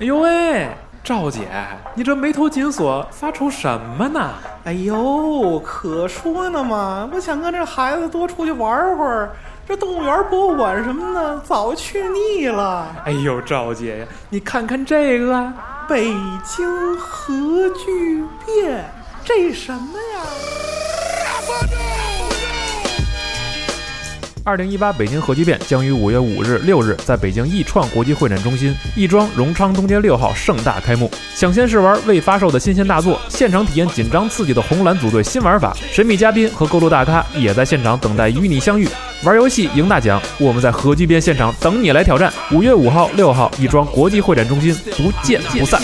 哎呦喂，赵姐，你这眉头紧锁，发愁什么呢？哎呦，可说呢嘛！我想跟这孩子多出去玩会儿。这动物园、博物馆什么的，早去腻了。哎呦，赵姐呀，你看看这个北京核聚变，这什么呀？二零一八北京核聚变将于五月五日、六日在北京易创国际会展中心亦庄荣昌东街六号盛大开幕。抢先试玩未发售的新鲜大作，现场体验紧张刺激的红蓝组队新玩法，神秘嘉宾和各路大咖也在现场等待与你相遇。玩游戏赢大奖，我们在核聚变现场等你来挑战。五月五号、六号，亦庄国际会展中心，不见不散。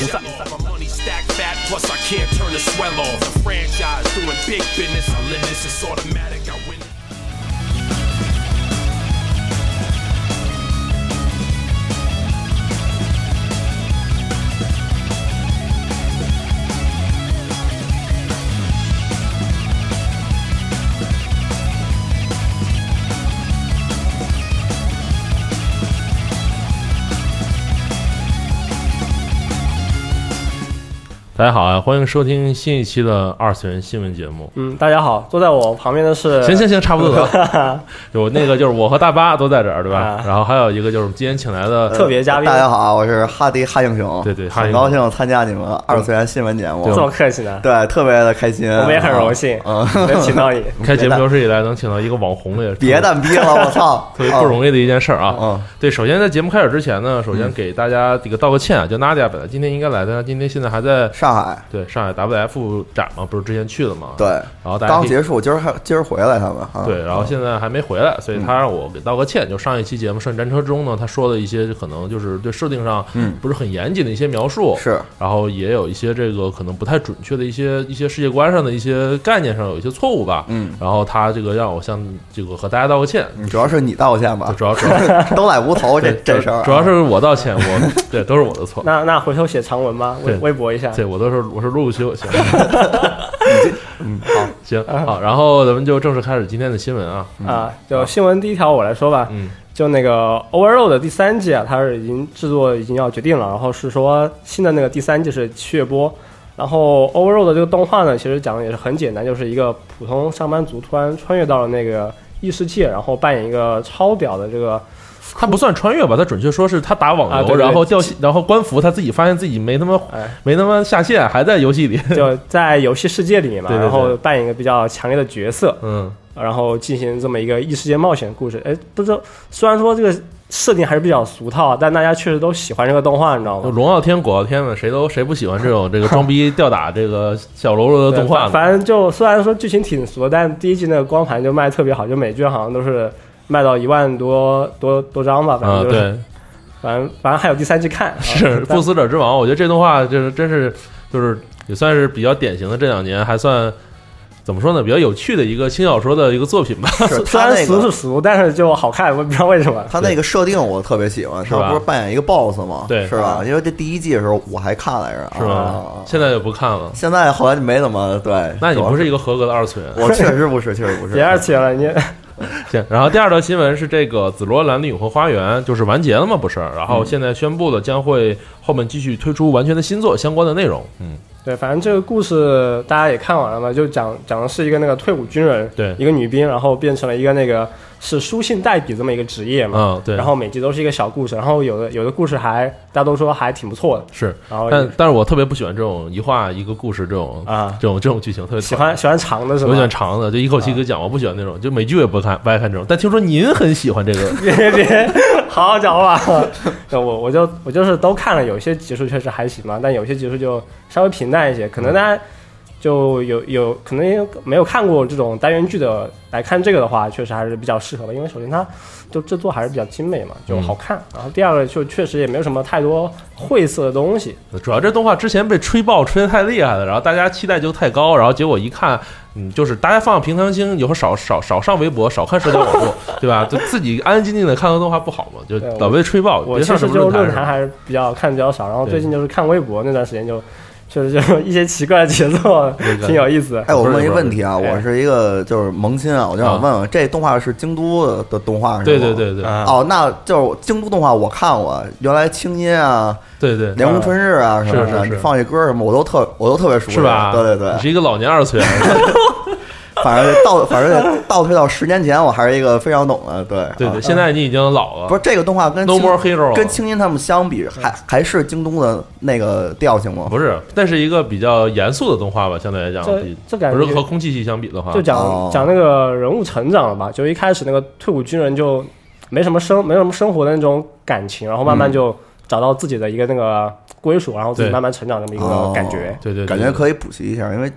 大家好啊，欢迎收听新一期的二次元新闻节目。嗯，大家好，坐在我旁边的是行行行，差不多了。有那个就是我和大巴都在这儿，对吧？然后还有一个就是我们今天请来的特别嘉宾。大家好，我是哈迪哈英雄，对对，很高兴参加你们二次元新闻节目，这么客气呢？对，特别的开心，我们也很荣幸，嗯，能请到你。开节目有史以来能请到一个网红也是别蛋逼了，我操，特别不容易的一件事儿啊。嗯，对，首先在节目开始之前呢，首先给大家这个道个歉啊，就 Nadia 本来今天应该来的，今天现在还在上海，对上海 WF 展嘛，不是之前去的嘛？对，然后大家刚结束，今儿还今儿回来他们，对，然后现在还没回来，所以他让我给道个歉。就上一期节目《圣战车》中呢，他说的一些可能就是对设定上嗯。不是很严谨的一些描述，是，然后也有一些这个可能不太准确的一些一些世界观上的一些概念上有一些错误吧，嗯，然后他这个让我向这个和大家道个歉，主要是你道歉吧，主要是 都赖无头这这事儿，啊主要是我道歉，我对都是我的错。那那回头写长文吧，微微博一下，对我都是我是陆修行。嗯，好，行好，然后咱们就正式开始今天的新闻啊啊，就新闻第一条我来说吧，嗯，就那个 Overload 的第三季啊，它是已经制作已经要决定了，然后是说新的那个第三季是七月播，然后 Overload 这个动画呢，其实讲的也是很简单，就是一个普通上班族突然穿越到了那个异世界，然后扮演一个超屌的这个。他不算穿越吧，他准确说是他打网游，啊、对对然后掉然后官服，他自己发现自己没他妈、哎、没他妈下线，还在游戏里，就在游戏世界里面嘛，然后扮演一个比较强烈的角色，嗯，然后进行这么一个异世界冒险故事。哎，不知道，虽然说这个设定还是比较俗套，但大家确实都喜欢这个动画，你知道吗？龙傲天、果傲天们，谁都谁不喜欢这种这个装逼吊打这个小喽啰的动画？反正就虽然说剧情挺俗，但第一季那个光盘就卖特别好，就每卷好像都是。卖到一万多多多张吧，反正就是，啊、对，反正反正还有第三季看。是《不死者之王》，我觉得这动画就是真是就是也算是比较典型的这两年还算怎么说呢，比较有趣的一个轻小说的一个作品吧。虽然俗是俗，但是就好看，我不知道为什么。他那个设定我特别喜欢，他不是扮演一个 boss 吗？对，是吧？因为这第一季的时候我还看来着，是吧？现在就不看了。现在后来就没怎么对。那你不是一个合格的二次元？我确实不是，确实不是。别二次元了，你。行，然后第二条新闻是这个《紫罗兰的永恒花园》就是完结了吗？不是，然后现在宣布的将会后面继续推出完全的新作相关的内容。嗯，对，反正这个故事大家也看完了嘛，就讲讲的是一个那个退伍军人，对，一个女兵，然后变成了一个那个是书信代笔这么一个职业嘛。嗯，对。然后每集都是一个小故事，然后有的有的故事还大家都说还挺不错的。是，然后但但是我特别不喜欢这种一画一个故事这种啊这种这种剧情，特别喜欢喜欢长的是吧？我喜欢长的，就一口气给讲。我不喜欢那种，就美剧也不看，不爱看这种。但听说您很喜欢这个，别别别，好好讲话。我我就我就是都看了，有些集数确实还行嘛，但有些集数就稍微平淡一些。可能大家就有有可能没有看过这种单元剧的来看这个的话，确实还是比较适合的。因为首先它就制作还是比较精美嘛，就好看。然后第二个就确实也没有什么太多晦涩的东西。主要这动画之前被吹爆吹的太厉害了，然后大家期待就太高，然后结果一看，嗯，就是大家放放平常心，以后少少少上微博，少看社交网络，对吧？就自己安安静静的看个动画不好吗？就老被吹爆。我其实就论坛还是比较看的比较少，然后最近就是看微博那段时间就。确实就是一些奇怪的节奏，挺有意思的。哎，我问一个问题啊，哎。我是一个就是萌新啊，我就想问问，这动画是京都的的动画是吗？对对对对。啊。哦，那就是京都动画，我看过，原来青音啊、对对，凉宫春日啊什么的，是是是。你放这歌什么，我都特我都特别熟悉，是吧？对对对，你是一个老年二次元，反正倒反正倒退到十年前，我还是一个非常懂的，对对对，啊现在你已经老了，不是这个动画跟 No 青 More Hero 跟青音他们相比，还还是京东的那个调性吗？不是，那是一个比较严肃的动画吧，相对来讲，这这感觉不是和空气系相比的话，就讲、哦。讲那个人物成长了吧，就一开始那个退伍军人就没什么生没什么生活的那种感情，然后慢慢就找到自己的一个那个归属，然后自己慢慢成长这么一个感觉。对对，对。感觉可以补习一下，因为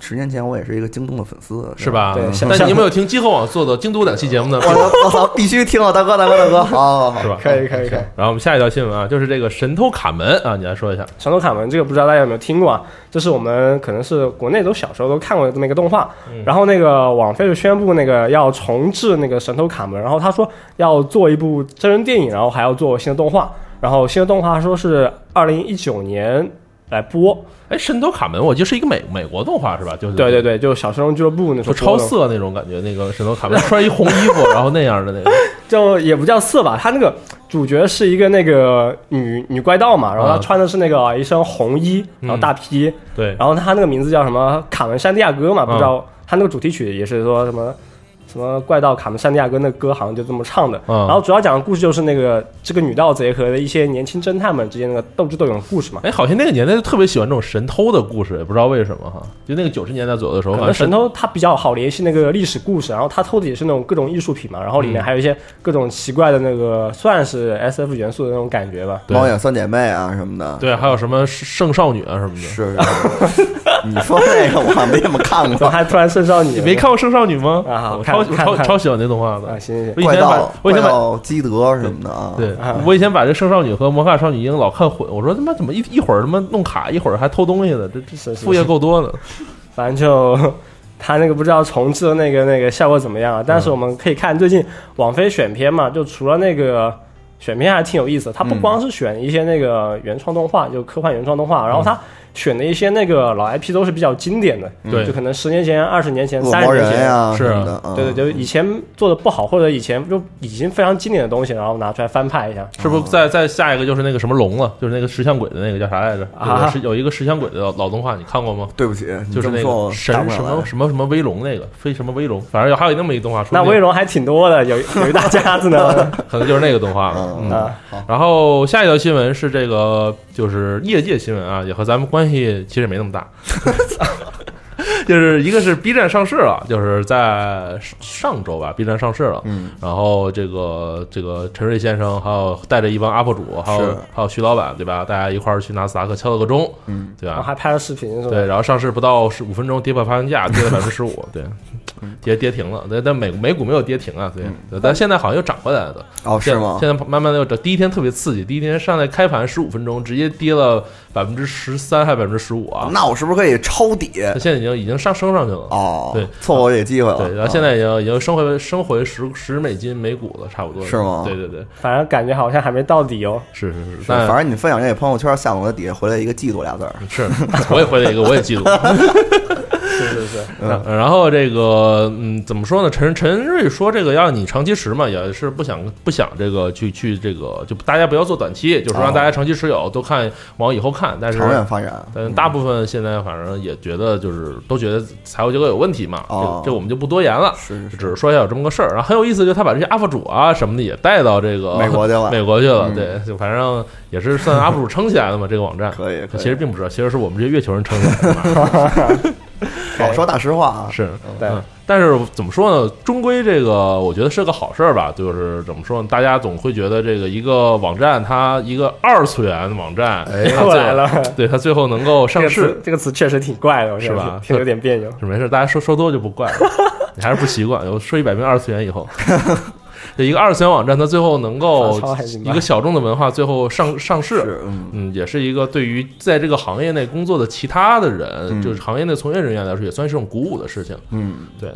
十年前我也是一个京东的粉丝，是？吧？对但你有没有听今后网做的京都两期节目呢？我我操，必须听啊，大哥大哥大哥，好好好是，吧？可以可以可以。然后我们下一条新闻啊，就是这个神偷卡门啊，你来说一下。神偷卡门这个不知道大家有没有听过啊？这是我们可能是国内都小时候都看过的这么一个动画。然后那个网飞就宣布那个要重置那个神偷卡门，然后他说要做一部真人电影，然后还要做新的动画。然后新的动画说是二零一九年来播。哎，神偷卡门，我记得是一个美美国动画是吧？就是对对，对，就小神龙俱乐部那种超色那种感觉，那个神偷卡门穿一红衣服，然后那样的那个。就也不叫色吧，他那个主角是一个那个女女怪盗嘛，然后她嗯穿的是那个一身红衣，然后大披，对，然后他那个名字叫什么卡门山地亚哥嘛，嗯不知道他那个主题曲也是说什么。什么怪盗卡门山地亚哥那歌好像就这么唱的，嗯然后主要讲的故事就是那个这个女盗贼和一些年轻侦探们之间那个斗智斗勇的故事嘛。哎，好像那个年代就特别喜欢这种神偷的故事，也不知道为什么哈。就那个九十年代左右的时候，可能神偷他比较好联系那个历史故事，然后他偷的也是那种各种艺术品嘛，然后里面嗯还有一些各种奇怪的那个算是 S F 元素的那种感觉吧。对猫眼三姐妹啊什么的，对，还有什么圣少女啊什么的。是，是你说这个我好像没怎么看怎么过，还突然圣少女？你没看过圣少女吗？啊我超超超喜欢那动画啊？的。行行我以前把我以前把盗基德什么的啊，对，我以前把这圣少女和魔法少女樱老看混，我说他妈怎么一一会儿他妈弄卡，一会儿还偷东西的，这这副业够多的。反正就他那个不知道重置的那个那个效果怎么样啊？但是我们可以看最近网飞选片嘛，就除了那个选片还挺有意思的，它不光是选一些那个原创动画，就科幻原创动画，然后它选的一些那个老 IP 都是比较经典的，对就可能十年前、二十年前、三十年前。人呀是啊什么的，嗯对对，就以前做的不好，或者以前就已经非常经典的东西，然后拿出来翻拍一下。是不是再再下一个就是那个什么龙了，就是那个石像鬼的那个叫啥来着？啊是有一个石像鬼的老老动画，你看过吗？对不起，就是那个神什么什么什么威龙那个飞什么威龙，反正有还有那么一个动画，说那威龙还挺多的，有有一大家子呢。可能就是那个动画了。嗯嗯啊，然后下一条新闻是这个，就是业界新闻啊，也和咱们关系其实也没那么大。就是一个是 B 站上市了，就是在上周吧，B 站上市了。嗯，然后这个这个陈瑞先生，还有带着一帮 UP 主，还有还有徐老板，对吧？大家一块儿去纳斯达克敲了个钟，嗯，对吧？然后还拍了视频是吧？对，然后上市不到十五分钟，跌破发行价，跌了百分之十五，对，跌跌停了。但但美美股没有跌停啊，对，对但现在好像又涨回来了。哦，是吗？现在慢慢的又涨，第一天特别刺激，第一天上来开盘十五分钟，直接跌了百分之十三还百分之十五啊！那我是不是可以抄底？它现在已经已经上升上去了。哦，对，错过这个机会了。对，然后现在已经已经升回升回十十美金每股了，差不多是吗对对对，反正感觉好像还没到底哦。是是是，反正你分享这个朋友圈，下我的底下回来一个嫉妒俩字儿。是我也回来一个，我也记住。是是是，然 然后这个嗯，怎么说呢？陈陈瑞说这个要你长期持嘛，也是不想不想这个去去这个，就大家不要做短期，就是让哦大家长期持有，都看往以后看。但是长远发展，但大部分现在反正也觉得就是都觉得财务结构有问题嘛，哦这这我们就不多言了。是是只是说一下有这么个事儿，然后很有意思，就他把这些 UP 主啊什么的也带到这个美国去了 美国去了，嗯对，就反正也是算 UP 主撑起来的嘛，这个网站。可以可以其实并不是，其实是我们这些月球人撑起来的嘛。好说大实话啊。是，对嗯，但是怎么说呢？终归这个我觉得是个好事儿吧。就是怎么说呢？大家总会觉得这个一个网站，它一个二次元网站，哎它来了。对它最后能够这个上市词，这个词确实挺怪的，是吧挺挺有点别扭。是没事，大家说说多就不怪了，你还是不习惯。我说一百遍二次元以后，这一个二次元网站，它最后能够一个小众的文化最后上 上市，嗯，嗯，也是一个对于在这个行业内工作的其他的人，嗯。就是行业内从业人员来说，也算是一种鼓舞的事情。嗯，对，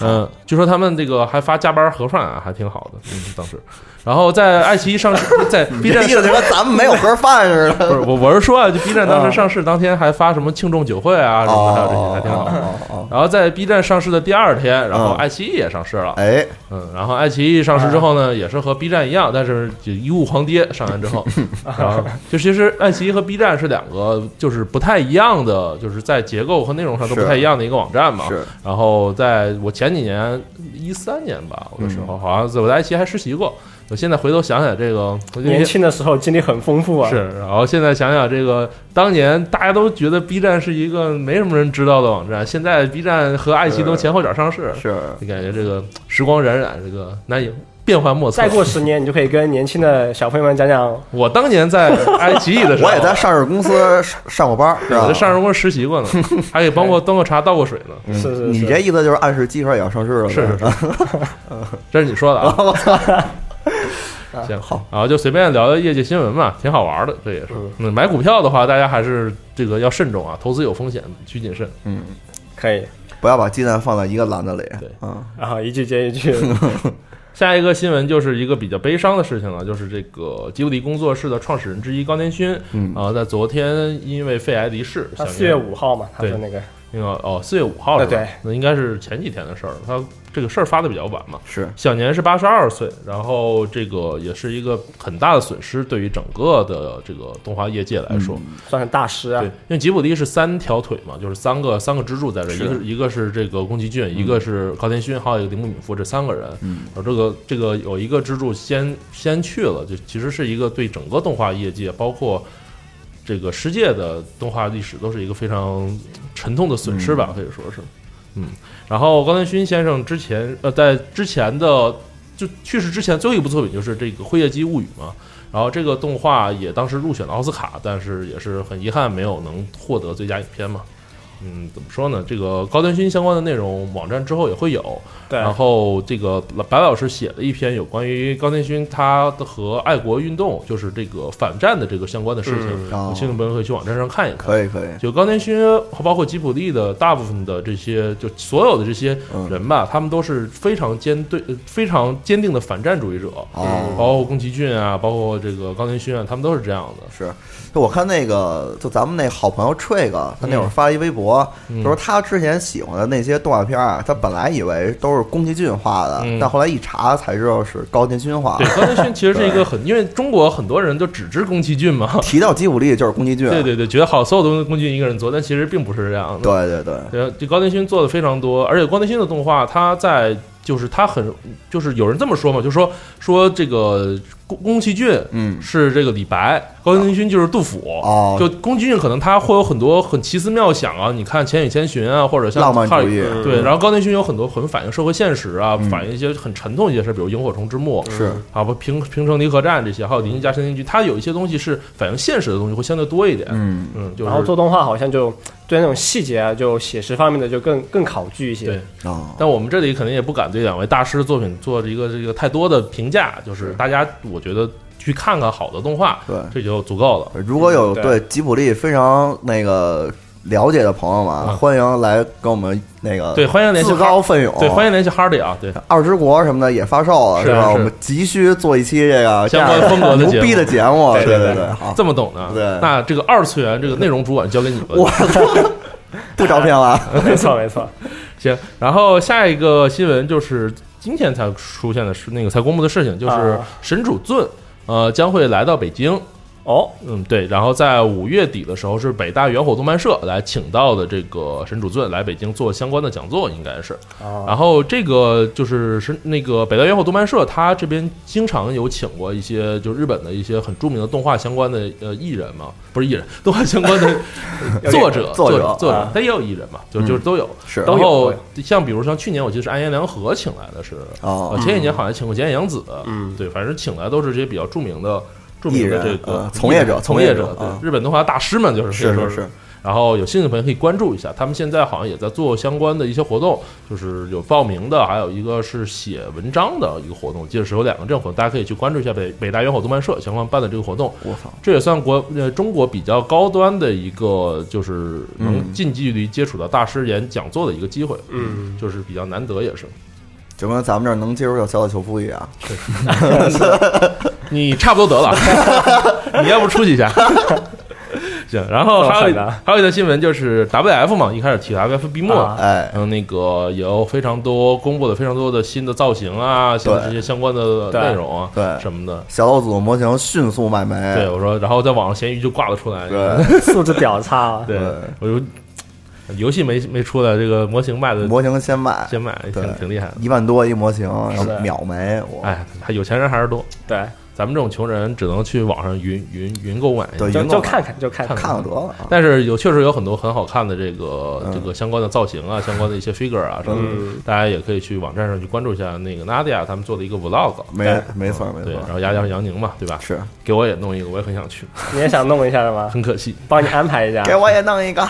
嗯，据说他们这个还发加班盒饭啊，还挺好的，嗯，当时。然后在爱奇艺上市，在 B 站这意思就跟 咱们没有盒饭似的。不是我我是说啊，就 B 站当时上市当天还发什么庆祝酒会啊什么的，还有这些还挺好然后在 B 站上市的第二天，然后嗯爱奇艺也上市了。哎，嗯，然后爱奇艺上市之后呢，也是和 B 站一样，但是就一物狂跌。上完之后，然后就其实爱奇艺和 B 站是两个就是不太一样的，就是在结构和内容上都不太一样的一个网站嘛。是然后在我前几年一三年吧，我的时候好像在我在爱奇艺还实习过。我现在回头想想这个，年轻的时候经历很丰富啊。是，然后现在想想这个，当年大家都觉得 B 站是一个没什么人知道的网站，现在 B 站和爱奇艺都前后脚上市，是，就感觉这个时光荏苒，这个难以变幻莫测。再过十年，你就可以跟年轻的小朋友们讲讲，我当年在爱奇艺的时候，我也在上市公司上上过班，是吧我在？上市公司实习过呢，还给帮过端过茶、倒过水呢。嗯是是是你这意思就是暗示鸡块也要上市了？是是是，这是你说的啊。行好，然后就随便聊聊业界新闻嘛，挺好玩的，这也是。嗯，买股票的话，大家还是这个要慎重啊，投资有风险，需谨慎。嗯，可以。不要把鸡蛋放在一个篮子里。对嗯，然后一句接一句，下一个新闻就是一个比较悲伤的事情了，就是这个吉卜力工作室的创始人之一高田勋，嗯。啊、在昨天因为肺癌离世，享他四月年五号嘛，他对说那个那个哦，四月五号是吧？对，那应该是前几天的事儿。他这个事儿发的比较晚嘛，是享年是八十二岁，然后这个也是一个很大的损失，对于整个的这个动画业界来说。算是大师啊对，，因为吉卜力是三条腿嘛，就是三个三个支柱在这儿，一个一个是这个宫崎骏，一个是高田勋，还有一个铃木敏夫，这三个人。嗯，然后这个这个有一个支柱先先去了，就其实是一个对整个动画业界，包括这个世界的动画历史，都是一个非常沉痛的损失吧，可以说是。嗯，然后高田勋先生之前呃，在之前的就去世之前最后一部作品就是这个《辉夜姬物语》嘛。然后这个动画也当时入选了奥斯卡，但是也是很遗憾没有能获得最佳影片嘛。嗯，怎么说呢？这个高端勋相关的内容，网站之后也会有。对，然后这个白老师写了一篇有关于高端勋他的和爱国运动，就是这个反战的这个相关的事情，嗯哦有兴趣朋友可以去网站上看一看。可以可以，就高端勋和包括吉普力的大部分的这些，就所有的这些嗯人吧，他们都是非常坚对、呃非常坚定的反战主义者，哦包括宫崎骏啊，包括这个高端勋啊，他们都是这样的。是，就我看那个，就咱们那好朋友 Trig，他那会儿发了一微博，嗯就说他之前喜欢的那些动画片啊，他本来以为都是宫崎骏画的，嗯但后来一查才知道是高田勋画对，的。高田勋其实是一个很，因为中国很多人都只知宫崎骏嘛，提到吉卜力就是宫崎骏，对对对，觉得好所有东西宫崎骏一个人做，但其实并不是这样的。对对对对，这高田勋做的非常多，而且高田勋的动画，他在就是他很就是有人这么说嘛，就说说这个宫宫崎骏嗯。是这个李白，高田勋就是杜甫。哦，就宫崎骏可能他会有很多很奇思妙想啊，你看《千与千寻》啊，或者像浪漫主义。嗯对，然后高田勋有很多很反映社会现实啊，嗯。反映一些很沉痛一些事，比如《萤火虫之墓》是。啊，不平平城离合战这些，还有《邻居家森林剧》，他有一些东西是反映现实的东西会相对多一点。嗯。嗯，就是。然后做动画好像就对那种细节啊，就写实方面的就更更考据一些。对，哦，但我们这里肯定也不敢对两位大师的作品做一个这个太多的评价，就是。大家我觉得去看看好的动画，对。这就足够了。如果有对对吉卜力非常那个了解的朋友们，嗯欢迎来跟我们那个对，欢迎联系自告奋勇，对，欢迎联系 Hardy 啊，对，二之国什么的也发售了，是吧我们急需做一期这个相关风格的节目牛逼的节目，对对对对对，好，这么懂的？对那这个二次元这个内容主管交给你们。我 不招聘了，没错没错。行，然后下一个新闻就是今天才出现的是那个才公布的事情，就是啊神主尊呃将会来到北京。哦，嗯，对，然后在五月底的时候，是北大元火动漫社来请到的这个神主尊来北京做相关的讲座，应该是。啊，然后这个就是是那个北大元火动漫社，他这边经常有请过一些就日本的一些很著名的动画相关的呃艺人嘛，不是艺人，动画相关的 呃作者作者者作者啊，他也有艺人嘛，就就是都有。是然后像比如像去年我记得是安彦良和请来的是，哦。呃，前几年好像请过菅野洋子，嗯。对，反正请来都是这些比较著名的著名的这个呃从业者从业者，日本动画大师们就是可以说是是是，然然后有兴趣的朋友可以关注一下，他们现在好像也在做相关的一些活动，就是有报名的，还有一个是写文章的一个活动，我记得是有两个这种活动，大家可以去关注一下北北大元火动漫社相关办的这个活动。我操，这也算国呃中国比较高端的一个，就是能嗯近距离接触到大师演讲座的一个机会，嗯，就是比较难得，也是。就跟咱们这儿能接触到小岛秀夫一样。你差不多得了，你要不出去一下？行，然后还有还有一条新闻就是 WF 嘛，一开始提 WF 闭幕哎，嗯，那个有非常多公布了非常多的新的造型啊，新的这些相关的内容啊，对什么的。小老组模型迅速卖没。对，我说，然后在网上闲鱼就挂了出来。对，素质屌差对，我就游戏没没出来，这个模型卖的模型先卖，先卖，对挺挺厉害的。一万多一模型，然后秒没。我哎，还有钱人还是多，对，咱们这种穷人只能去网上云云云购买。就就看看就看看看看得了啊。但是有确实有很多很好看的这个、嗯这个相关的造型啊，相关的一些 figure 啊什么的，嗯大家也可以去网站上去关注一下那个 Nadia 他们做的一个 vlog。没没错没对，错然，后加上杨宁嘛，对吧？是给我也弄一个，我也很想去，你也想弄一下是吗？很可惜。帮你安排一下。给我也弄一个。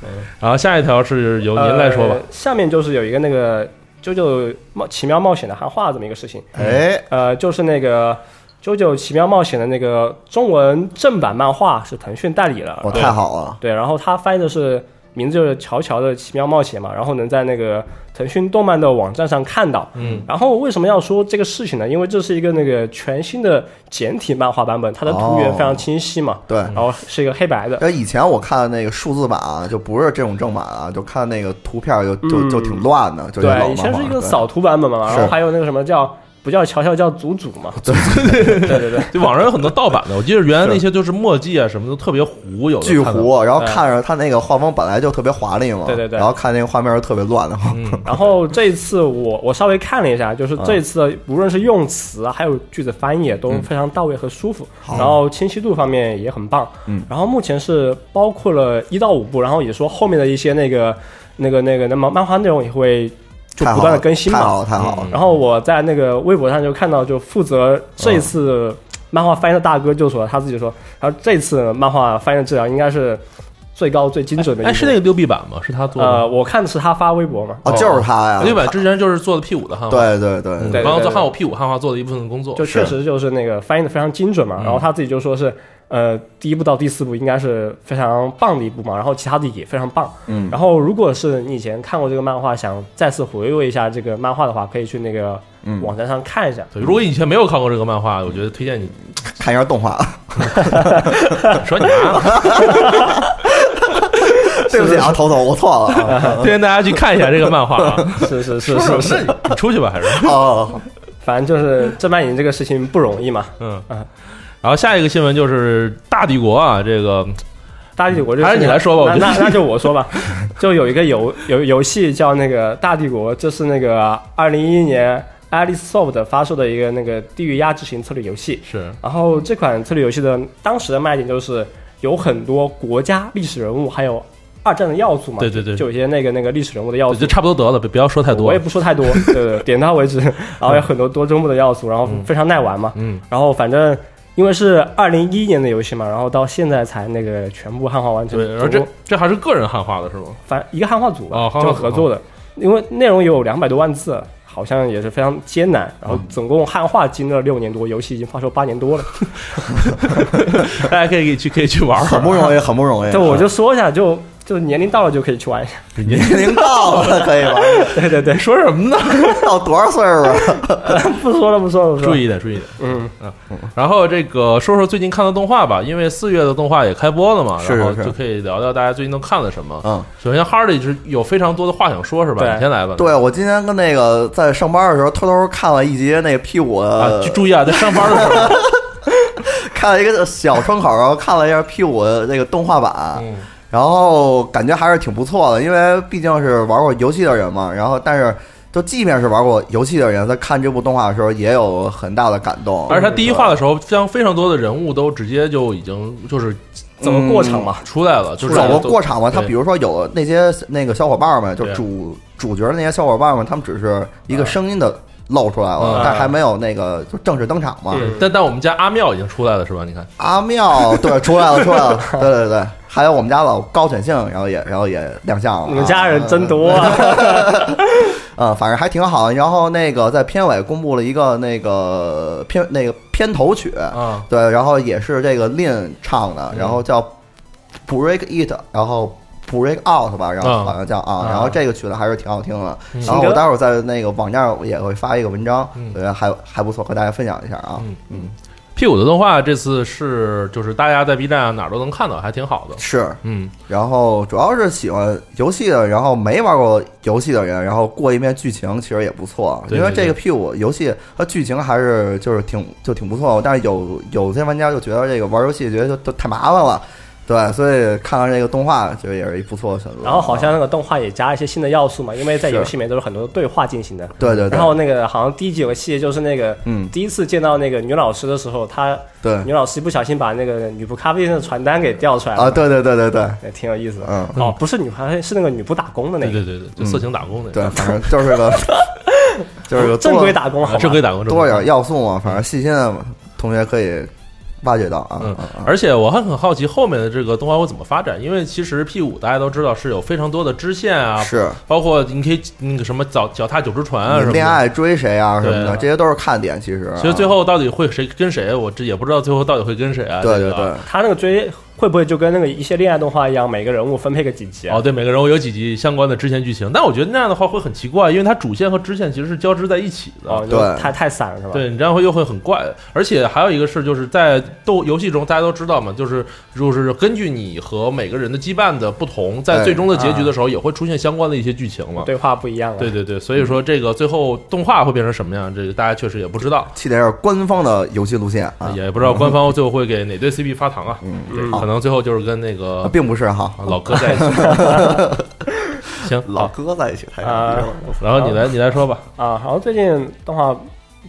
行，然后下一条是由您来说吧。呃。下面就是有一个那个《啾啾冒奇妙冒险》的汉化这么一个事情，哎，呃，就是那个《啾啾奇妙冒险》的那个中文正版漫画是腾讯代理了，哦太好了。对，然后他翻译的是名字就是《乔乔的奇妙冒险》嘛，然后能在那个腾讯动漫的网站上看到。嗯，然后为什么要说这个事情呢？因为这是一个那个全新的简体漫画版本，它的图源哦非常清晰嘛，对，然后是一个黑白的。那以前我看的那个数字版啊，就不是这种正版啊，就看那个图片就就嗯就挺乱的，就对，以前是一个扫图版本嘛，然后还有那个什么叫不叫乔乔叫祖祖嘛？对 对对。对 就网上有很多盗版的，我记得原来那些就是墨迹啊什么的特别糊，有的巨。糊，然后看着它那个画风本来就特别华丽嘛，对对对。然后看那个画面就特别乱的 然后这一次我我稍微看了一下，就是这一次的无论是用词啊，还有句子翻译都非常到位和舒服，好。然后清晰度方面也很棒。嗯，然后目前是包括了一到五部，然后也说后面的一些那个那个那个那么漫画内容也会就不断的更新嘛。太好了，太好了嗯，然后我在那个微博上就看到，就负责这一次漫画翻译的大哥就说他自己说，他说这次漫画翻译的质量应该是最高最精准的一部。哎，是那个六 B 版吗？是他做的？呃，我看的是他发微博嘛，哦，就是他呀，六版之前就是做的 P 五的汉化，对对对嗯，对帮做汉武 P 五汉化做的一部分工作，就确实就是那个翻译的非常精准嘛。嗯。然后他自己就说是，呃，第一部到第四部应该是非常棒的一部嘛，然后其他的也非常棒。嗯，然后如果是你以前看过这个漫画，想再次回味一下这个漫画的话，可以去那个嗯。网站上看一下。对，如果以前没有看过这个漫画，我觉得推荐你。看一下动画，说你妈，对不起啊，头头，我错了啊，推荐大家去看一下这个漫画啊。是是是是是，你出去吧，还是 哦，反正就是正版引这个事情不容易嘛。嗯嗯。然后下一个新闻就是大帝国啊，这个大帝国这个还是你来说吧我觉得那那那就我说吧。就有一个游游游戏叫那个大帝国，这是那个二零一一年 Alice Soft 发售的一个那个地狱压制型策略游戏。是然后这款策略游戏的当时的卖点就是有很多国家历史人物，还有二战的要素嘛。对对对就有一些那个那个历史人物的要素就。差不多得了，别不要说太多我也。不说太多，对对，点到为止。然后有很多多周目的要素，然后非常耐玩嘛。嗯，然后反正因为是二零一一年的游戏嘛，然后到现在才那个全部汉化完成。对，然后这这还是个人汉化的是吗？反一个汉化组吧，就合作的，因为内容有两百多万字。好像也是非常艰难，然后总共汉化经历了六年多，游戏已经发售八年多了。大家可以去可以去玩玩。很不容易，很不容易。对，我就说一下，就就年龄到了就可以去玩一下。年龄到了可以玩？对对对，说什么呢？到多少岁数 了？不说了不说了不说了。注意一点，注意一点。嗯，然后这个说说最近看的动画吧，因为四月的动画也开播了嘛，然后就可以聊聊大家最近都看了什么。嗯，首先哈利是有非常多的话想说，是吧？对你先来吧。对我今天跟那个在上班的时候偷偷看了一集那个 P 五啊，的就注意啊，在上班的时候，看了一个小窗口，然后看了一下 P 五的那个动画版，嗯，然后感觉还是挺不错的，因为毕竟是玩过游戏的人嘛。然后，但是就即便是玩过游戏的人，在看这部动画的时候，也有很大的感动。而且他第一话的时候，将非常多的人物都直接就已经就是怎么过场嘛？出来了，就是走过过场嘛，他比如说有那些那个小伙伴们，就主主角的那些小伙伴们，他们只是一个声音的露出来了嗯，但还没有那个就正式登场嘛。嗯但但我们家阿妙已经出来了是吧？你看，阿妙对 出来了，出来了，对对对，还有我们家老高选性，然后也然后也亮相了。你们家人真多啊！嗯，反正还挺好。然后那个在片尾公布了一个那个片那个片头曲，啊，对，然后也是这个 Lin 唱的，然后叫 Break It，然后 Break Out 吧，然后嗯好像叫啊，啊然后这个曲子还是挺好听的。嗯然后我待会儿在那个网站也会发一个文章嗯，我觉得还还不错，和大家分享一下啊。嗯嗯，P 五的动画这次是就是大家在 B 站啊哪儿都能看到，还挺好的。是。嗯，然后主要是喜欢游戏的，然后没玩过游戏的人，然后过一遍剧情其实也不错，因为这个 P 五游戏和剧情还是就是挺就挺不错。但是有有些玩家就觉得这个玩游戏觉得就就太麻烦了，对，所以看到这个动画觉得也是一不错的选择。然后好像那个动画也加了一些新的要素嘛，因为在游戏里面都是很多对话进行的。对对对，然后那个好像第一集有个细节，就是那个嗯。第一次见到那个女老师的时候，她对。女老师一不小心把那个女仆咖啡店的传单给掉出来了。啊，，对对对对对，也，挺有意思的。嗯。哦，不是女仆咖啡，是那个女仆打工的那个，对对对对，就色情打工的，对，反正就是个 就是个正规打工，好吧。啊，正规打工，正规打工。多点要素嘛，反正细心的同学可以挖掘到啊。嗯而且我还很好奇后面的这个动画会怎么发展，因为其实 P 五大家都知道是有非常多的支线啊，是包括你可以那个什么脚脚踏九只船啊什么恋爱追谁啊什么的，这些都是看点。其实啊，其实最后到底会谁跟谁，我这也不知道最后到底会跟谁啊。对对这个对，他那个追会不会就跟那个一些恋爱动画一样，每个人物分配个几集啊？哦，对，每个人物有几集相关的支线剧情，但我觉得那样的话会很奇怪，因为它主线和支线其实是交织在一起的。对太太散了是吧？对你这样会又会很怪，而且还有一个是，就是在斗游戏中，大家都知道嘛，就是就是根据你和每个人的羁绊的不同，在哎最终的结局的时候，也会出现相关的一些剧情嘛。对话不一样了。对对对，所以说这个最后动画会变成什么样，这个大家确实也不知道，期待是官方的游戏路线啊，也不知道官方最后会给哪对 CP 发糖啊。嗯，对，好可能最后就是跟那啊个并不是哈，啊老哥在一起。行，老，哥在一起太牛了。然后你来你来说吧。啊，然后最近动画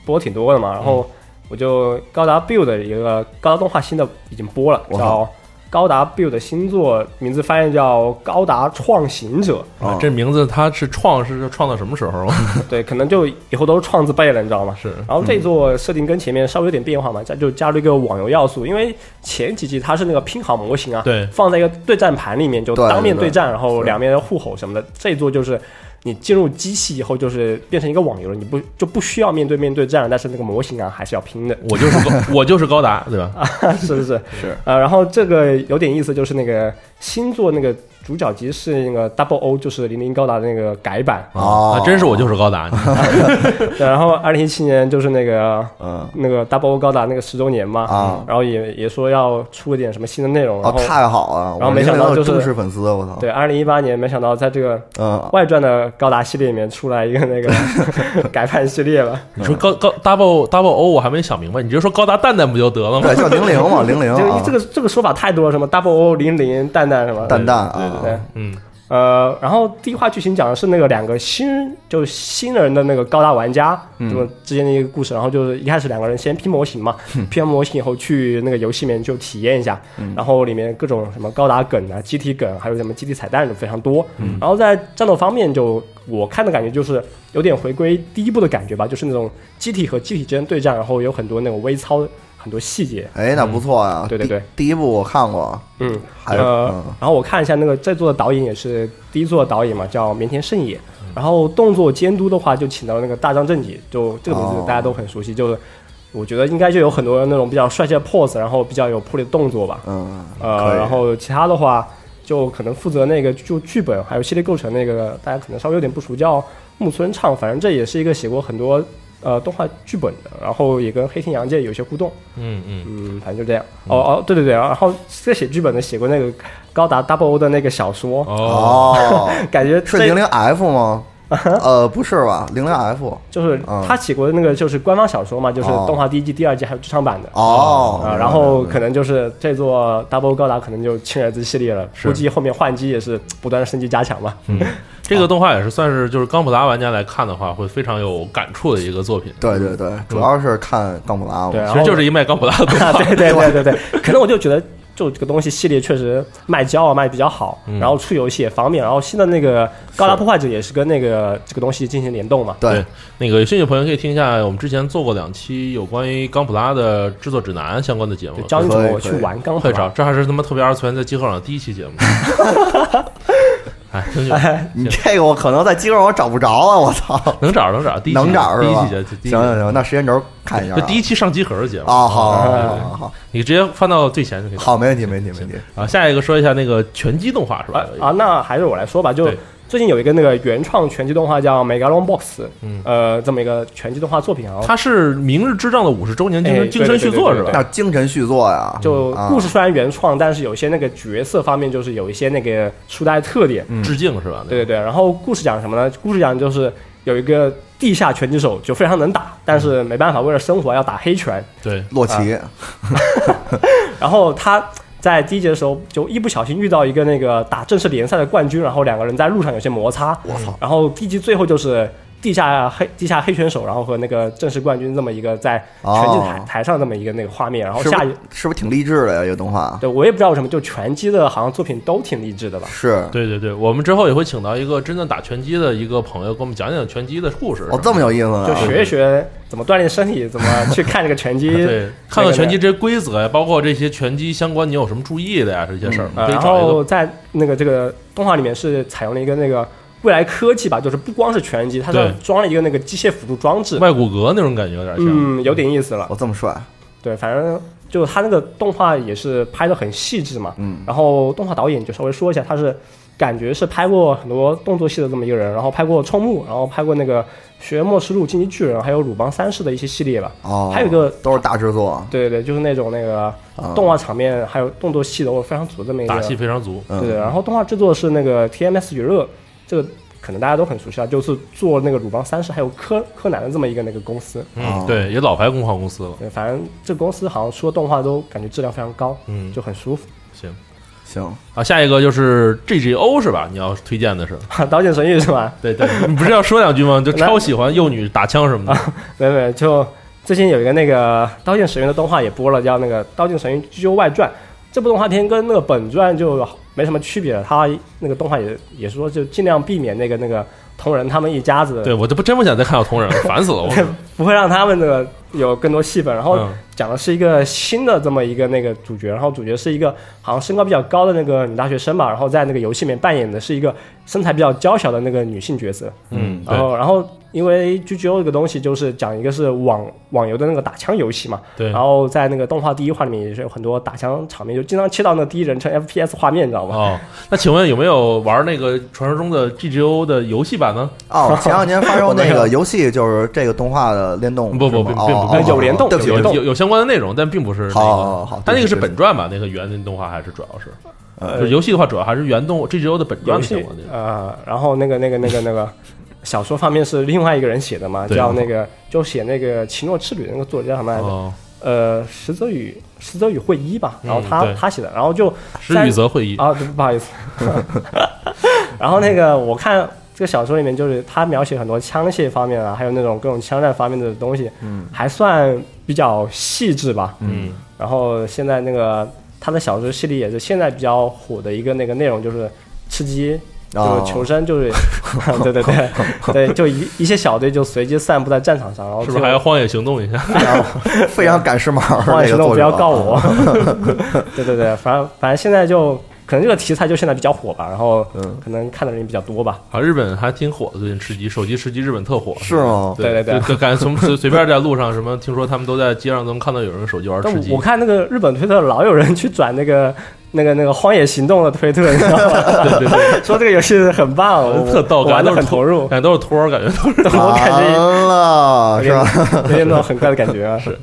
播挺多的嘛，然后我就高达 Build 的一个高达动画新的已经播了，我叫高达 Build 新作，名字翻译叫高达创行者。啊这名字它是创是创到什么时候啊？对，可能就以后都是创字辈了，你知道吗？是然后这一座设定跟前面稍微有点变化嘛，加就加入一个网游要素，因为前几集它是那个拼好模型啊，对放在一个对战盘里面就当面对战，然后两边互吼什么的。这一座就是你进入机器以后，就是变成一个网游了，你不就不需要面对面对战了，但是那个模型啊还是要拼的。我就是高我就是高达，对吧？是是是是呃，然后这个有点意思，就是那个星座那个主角级是那个 Double O，就是零零高达的那个改版。哦啊，真是我就是高达。对然后二零一七年就是那个嗯那个 Double O 高达那个十周年嘛，啊然后也也说要出点什么新的内容，然哦，后、太好了！然后没想到就是粉丝，我操！对，二零一八年没想到在这个嗯，外传的高达系列里面出来一个那个 改版系列了，你说高高 double double O，我还没想明白，你直接说高达蛋蛋不就得了吗？对，叫零零嘛，零零啊这个这个这个说法太多了，什么 Double O 零零蛋蛋什么蛋蛋对对。嗯，呃，然后第一话剧情讲的是那个两个新就新人的那个高达玩家，嗯这么之间的一个故事。然后就是一开始两个人先拼模型嘛，拼完模型以后去那个游戏里面就体验一下，然后里面各种什么高达梗啊、机体梗，还有什么机体彩蛋都非常多。然后在战斗方面就，我看的感觉就是有点回归第一部的感觉吧，就是那种机体和机体之间对战，然后有很多那种微操、很多细节。哎，那不错呀。对对对第，一部我看过，嗯，还呃，嗯然后我看一下那个在座的导演也是第一座的导演嘛，叫绵田胜也。然后动作监督的话，就请到那个大张正己，就这个名字哦大家都很熟悉，就是我觉得应该就有很多那种比较帅气的 pose，然后比较有魄力的动作吧。嗯，呃，然后其他的话，就可能负责那个就剧本还有系列构成那个，大家可能稍微有点不熟，叫木村畅，反正这也是一个写过很多呃动画剧本的，然后也跟黑天洋介有些互动。嗯嗯，嗯，反正就这样。哦哦，对对对，然后在写剧本的写过那个高达 Double O 的那个小说，哦，哦，感觉是零零 F 吗？呃，不是吧？零零 F 就是嗯他写过的那个就是官方小说嘛，就是哦动画第一季、第二季还有剧场版的。哦啊，然后可能就是这座 Double 高达可能就亲儿子系列了，估计后面换机也是不断的升级加强嘛。这个动画也是算是就是钢普达玩家来看的话，会非常有感触的一个作品。对对对，主要是看钢普拉。对，其实就是一卖钢普达的动画。啊，对对对对对，可能我就觉得就这个东西系列确实卖胶啊卖的比较好，嗯然后出游戏也方便，然后新的那个高达破坏者也是跟那个这个东西进行联动嘛。对对，那个有兴趣的朋友可以听一下我们之前做过两期有关于钢普拉的制作指南相关的节目就，教你怎么去玩钢普拉。这还是他妈特别二次元在集合上的第一期节目。哎，你这个我可能在机构上我找不着啊！我操，能找能找，第一期能找是吧第一期节，第一期行行行，那时间轴看一下啊。就第一期上集合的节目啊，好好好好好你直接翻到最前就可以。好，没问题，没问题，没问题。啊，下一个说一下那个拳击动画是吧？啊，那还是我来说吧。就对最近有一个那个原创拳击动画叫《Megalon Box》，嗯呃，这么一个拳击动画作品啊。它是《明日之杖》的五十周年精哎神精神续作是吧？那精神续作呀，就啊故事虽然原创，但是有些那个角色方面就是有一些那个初代特点。致敬是吧？对对对，然后故事讲什么呢？故事讲就是有一个地下拳击手，就非常能打，但是没办法，为了生活要打黑拳。对，洛奇，然后他在第一节的时候就一不小心遇到一个那个打正式联赛的冠军，然后两个人在路上有些摩擦。我操，然后第一集最后就是地下黑地下黑拳手，然后和那个正式冠军这么一个在拳击台、哦台上这么一个那个画面，然后下一是不是挺励志的呀？这个动画对我也不知道为什么，就拳击的好像作品都挺励志的吧。是对对对，我们之后也会请到一个真正打拳击的一个朋友，给我们讲讲拳击的故事。哦，这么有意思啊就？学一学怎么锻炼身体，怎么去看这个拳击。对，看看拳击这些规则呀，包括这些拳击相关你有什么注意的呀，这些事儿，呃然后在那个这个动画里面是采用了一个那个未来科技吧，就是不光是拳击，它对。上装了一个那个机械辅助装置，外骨骼那种感觉有点像。嗯，有点意思了。我这么帅，对，反正就他那个动画也是拍的很细致嘛。嗯，然后动画导演就稍微说一下，他是感觉是拍过很多动作戏的这么一个人，然后拍过《冲木》，然后拍过那个《学院末世录》《进击巨人》，还有《鲁邦三世》的一些系列吧。哦，还有一个都是大制作，对对对，就是那种那个啊动画场面还有动作戏都非常足的那个。打戏非常足，对，然后动画制作是那个 TMS 娱乐，这个可能大家都很熟悉了，就是做那个鲁邦三世还有柯柯南的这么一个那个公司。嗯哦，对，也老牌工矿公司了，对，反正这公司好像出的动画都感觉质量非常高，嗯，就很舒服。行行，啊。下一个就是 GGO 是吧？你要推荐的是，刀剑神域是吧？对对，你不是要说两句吗？就超喜欢幼女打枪什么的，没有没有，就最近有一个那个《刀剑神域》的动画也播了，叫那个《刀剑神域 GO 外传》。这部动画片跟那个本传就没什么区别了，它那个动画也也是说就尽量避免那个那个同人他们一家子对我就不真不想再看到同人了，烦死了我。不会让他们那个有更多戏份，然后嗯讲的是一个新的这么一个那个主角，然后主角是一个好像身高比较高的那个女大学生吧，然后在那个游戏里面扮演的是一个身材比较娇小的那个女性角色，嗯，然后然后因为 GGO 这个东西就是讲一个是网网游的那个打枪游戏嘛，对。然后在那个动画第一话里面也是有很多打枪场面，就经常切到那第一人称 FPS 画面，你知道吗？哦，那请问有没有玩那个传说中的 GGO 的游戏版呢？哦，前两年发售那个游戏就是这个动画的联动，不不不哦哦有联动对不起，有联动。对不起有有相关的内容，但并不是那好好个好，它那个是本传吧？那个原的动画还是主要是，呃就是游戏的话，主要还是原动 GGO 的本传。呃，然后那个那个那个那个小说方面是另外一个人写的嘛，叫那个就写那个《奇诺赤旅》的那个作者叫什么来着？哦，呃，石泽宇石泽宇会一吧，然后他、嗯他写的，然后就石宇泽会一，啊，不好意思。然后那个我看这个小说里面，就是他描写很多枪械方面啊，还有那种各种枪战方面的东西，嗯，还算比较细致吧。嗯，然后现在那个他的小说系列也是现在比较火的一个那个内容，就是吃鸡。就是哦求生，就是，对对对 对，就一一些小队就随机散布在战场上，然后是不是还要荒野行动一下？非常赶时髦荒野行动不要告我。对对对，反正反正现在就可能这个题材就现在比较火吧，然后嗯可能看的人比较多吧。啊，日本还挺火的，最近吃鸡，手机吃鸡，日本特火。是吗？对对对感觉从随 随便在路上什么，听说他们都在街上都能看到有人手机玩吃鸡我。看那个日本推特老有人去转那个 那个那个荒野行动的推特，你知道吗？对 对对，说这个游戏很棒，我特逗，玩的感觉都是很投入，感觉都是托儿，感觉都是。我感觉完了是吧？有点那种很怪的感觉啊。是，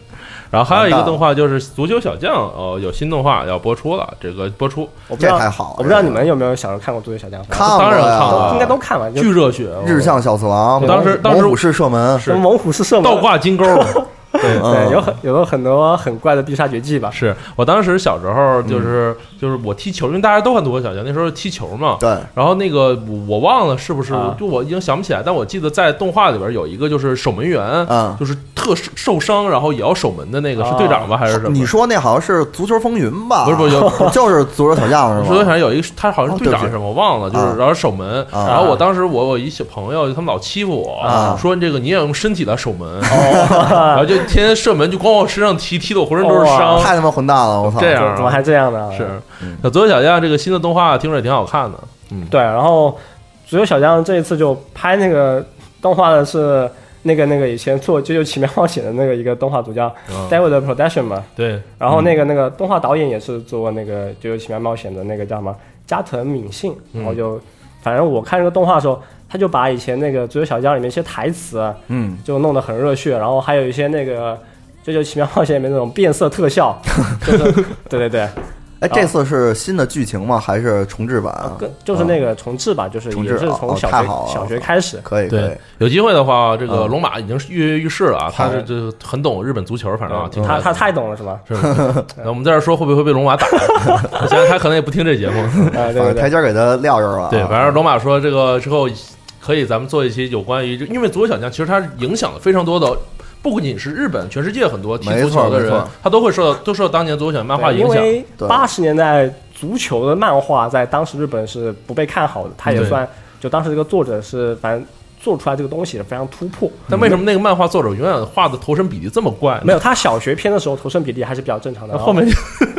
然后还有一个动画就是《足球小将》，哦，有新动画要播出了，这个播出。这我不知道太好了，我不知道你们有没有小时候看过《足球小将》，看过当然看了。应该都看完，就巨热血，日向小次郎，当时当时猛虎式射门，什么猛虎式射门。倒挂金钩，对嗯对，有很有了很多很怪的必杀绝技吧。是我当时小时候就是就是我踢球，因为大家都很多小将，那时候踢球嘛。对，然后那个我我忘了是不是啊，就我已经想不起来，但我记得在动画里边有一个就是守门员，嗯就是特受受伤，然后也要守门的那个是队长吧还是什么？你说那好像是足球风云吧？不是不是 就是足球小将是吗？足球小将有一个他好像是队长什么，我忘了，就是啊然后守门，啊然后我当时我我一小朋友，他们老欺负我啊，说这个你也用身体来守门，然后就天天射门就光往身上踢，踢的我浑身都是伤。太他妈混蛋了！我操！这样啊怎么还这样呢？是，那足球小将这个新的动画听着也挺好看的，嗯，对，然后足球小将这一次就拍那个动画的是那个那个以前做《啾啾奇妙冒险》的那个一个动画组叫嗯 David Production 嘛，对，然后那个那个动画导演也是做那个《啾啾奇妙冒险》的那个叫什么加藤敏信，然后就反正我看这个动画的时候，他就把以前那个足球小将里面一些台词啊，嗯，就弄得很热血，然后还有一些那个。《啾啾奇妙冒险》里面那种变色特效，就是对对对，哎，这次是新的剧情吗？还是重置版啊？跟就是那个重置吧，就是也是从小学小学开始，可以可以对，，有机会的话，这个嗯龙马已经是跃跃欲试了啊，他是就很懂日本足球，反正他他太懂了是吧？是。那我们在这说会不会被龙马打？我想想他可能也不听这节目。台阶给他撂这儿了啊。对，反正龙马说这个之后可以咱们做一期有关于，因为足球小将其实它影响了非常多的。不仅是日本，全世界很多踢足球的人他都会受到都受到当年足球漫画影响。因为八十年代足球的漫画在当时日本是不被看好的，他也算就当时这个作者是反正做出来这个东西是非常突破。但为什么那个漫画作者永远画的头身比例这么怪呢？没有，他小学篇的时候头身比例还是比较正常的，后面就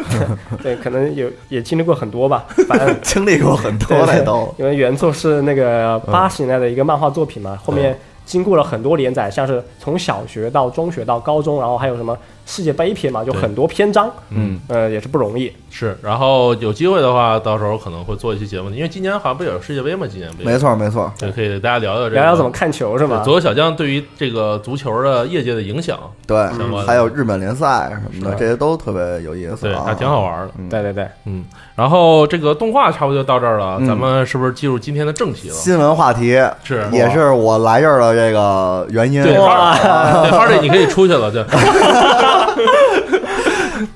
对可能有也经历过很多吧，反正经历过很多。因为原作是那个嗯八十年代的一个漫画作品嘛，后面经过了很多连载，像是从小学到中学到高中，然后还有什么世界杯篇嘛，就很多篇章，嗯，呃，也是不容易。是，然后有机会的话，到时候可能会做一期节目，因为今年好像不也有世界杯吗？今年杯没错没错。对，可以大家聊聊这个聊聊怎么看球是吗？对足球小将对于这个足球的业界的影响，对还有日本联赛什么的，这些都特别有意思对，啊，还挺好玩的。嗯对对对，嗯，然后这个动画差不多就到这儿了，嗯。咱们是不是进入今天的正题了？新闻话题是。也是我来这儿的这个原因。对，哇。哈对哈利，你可以出去了，对，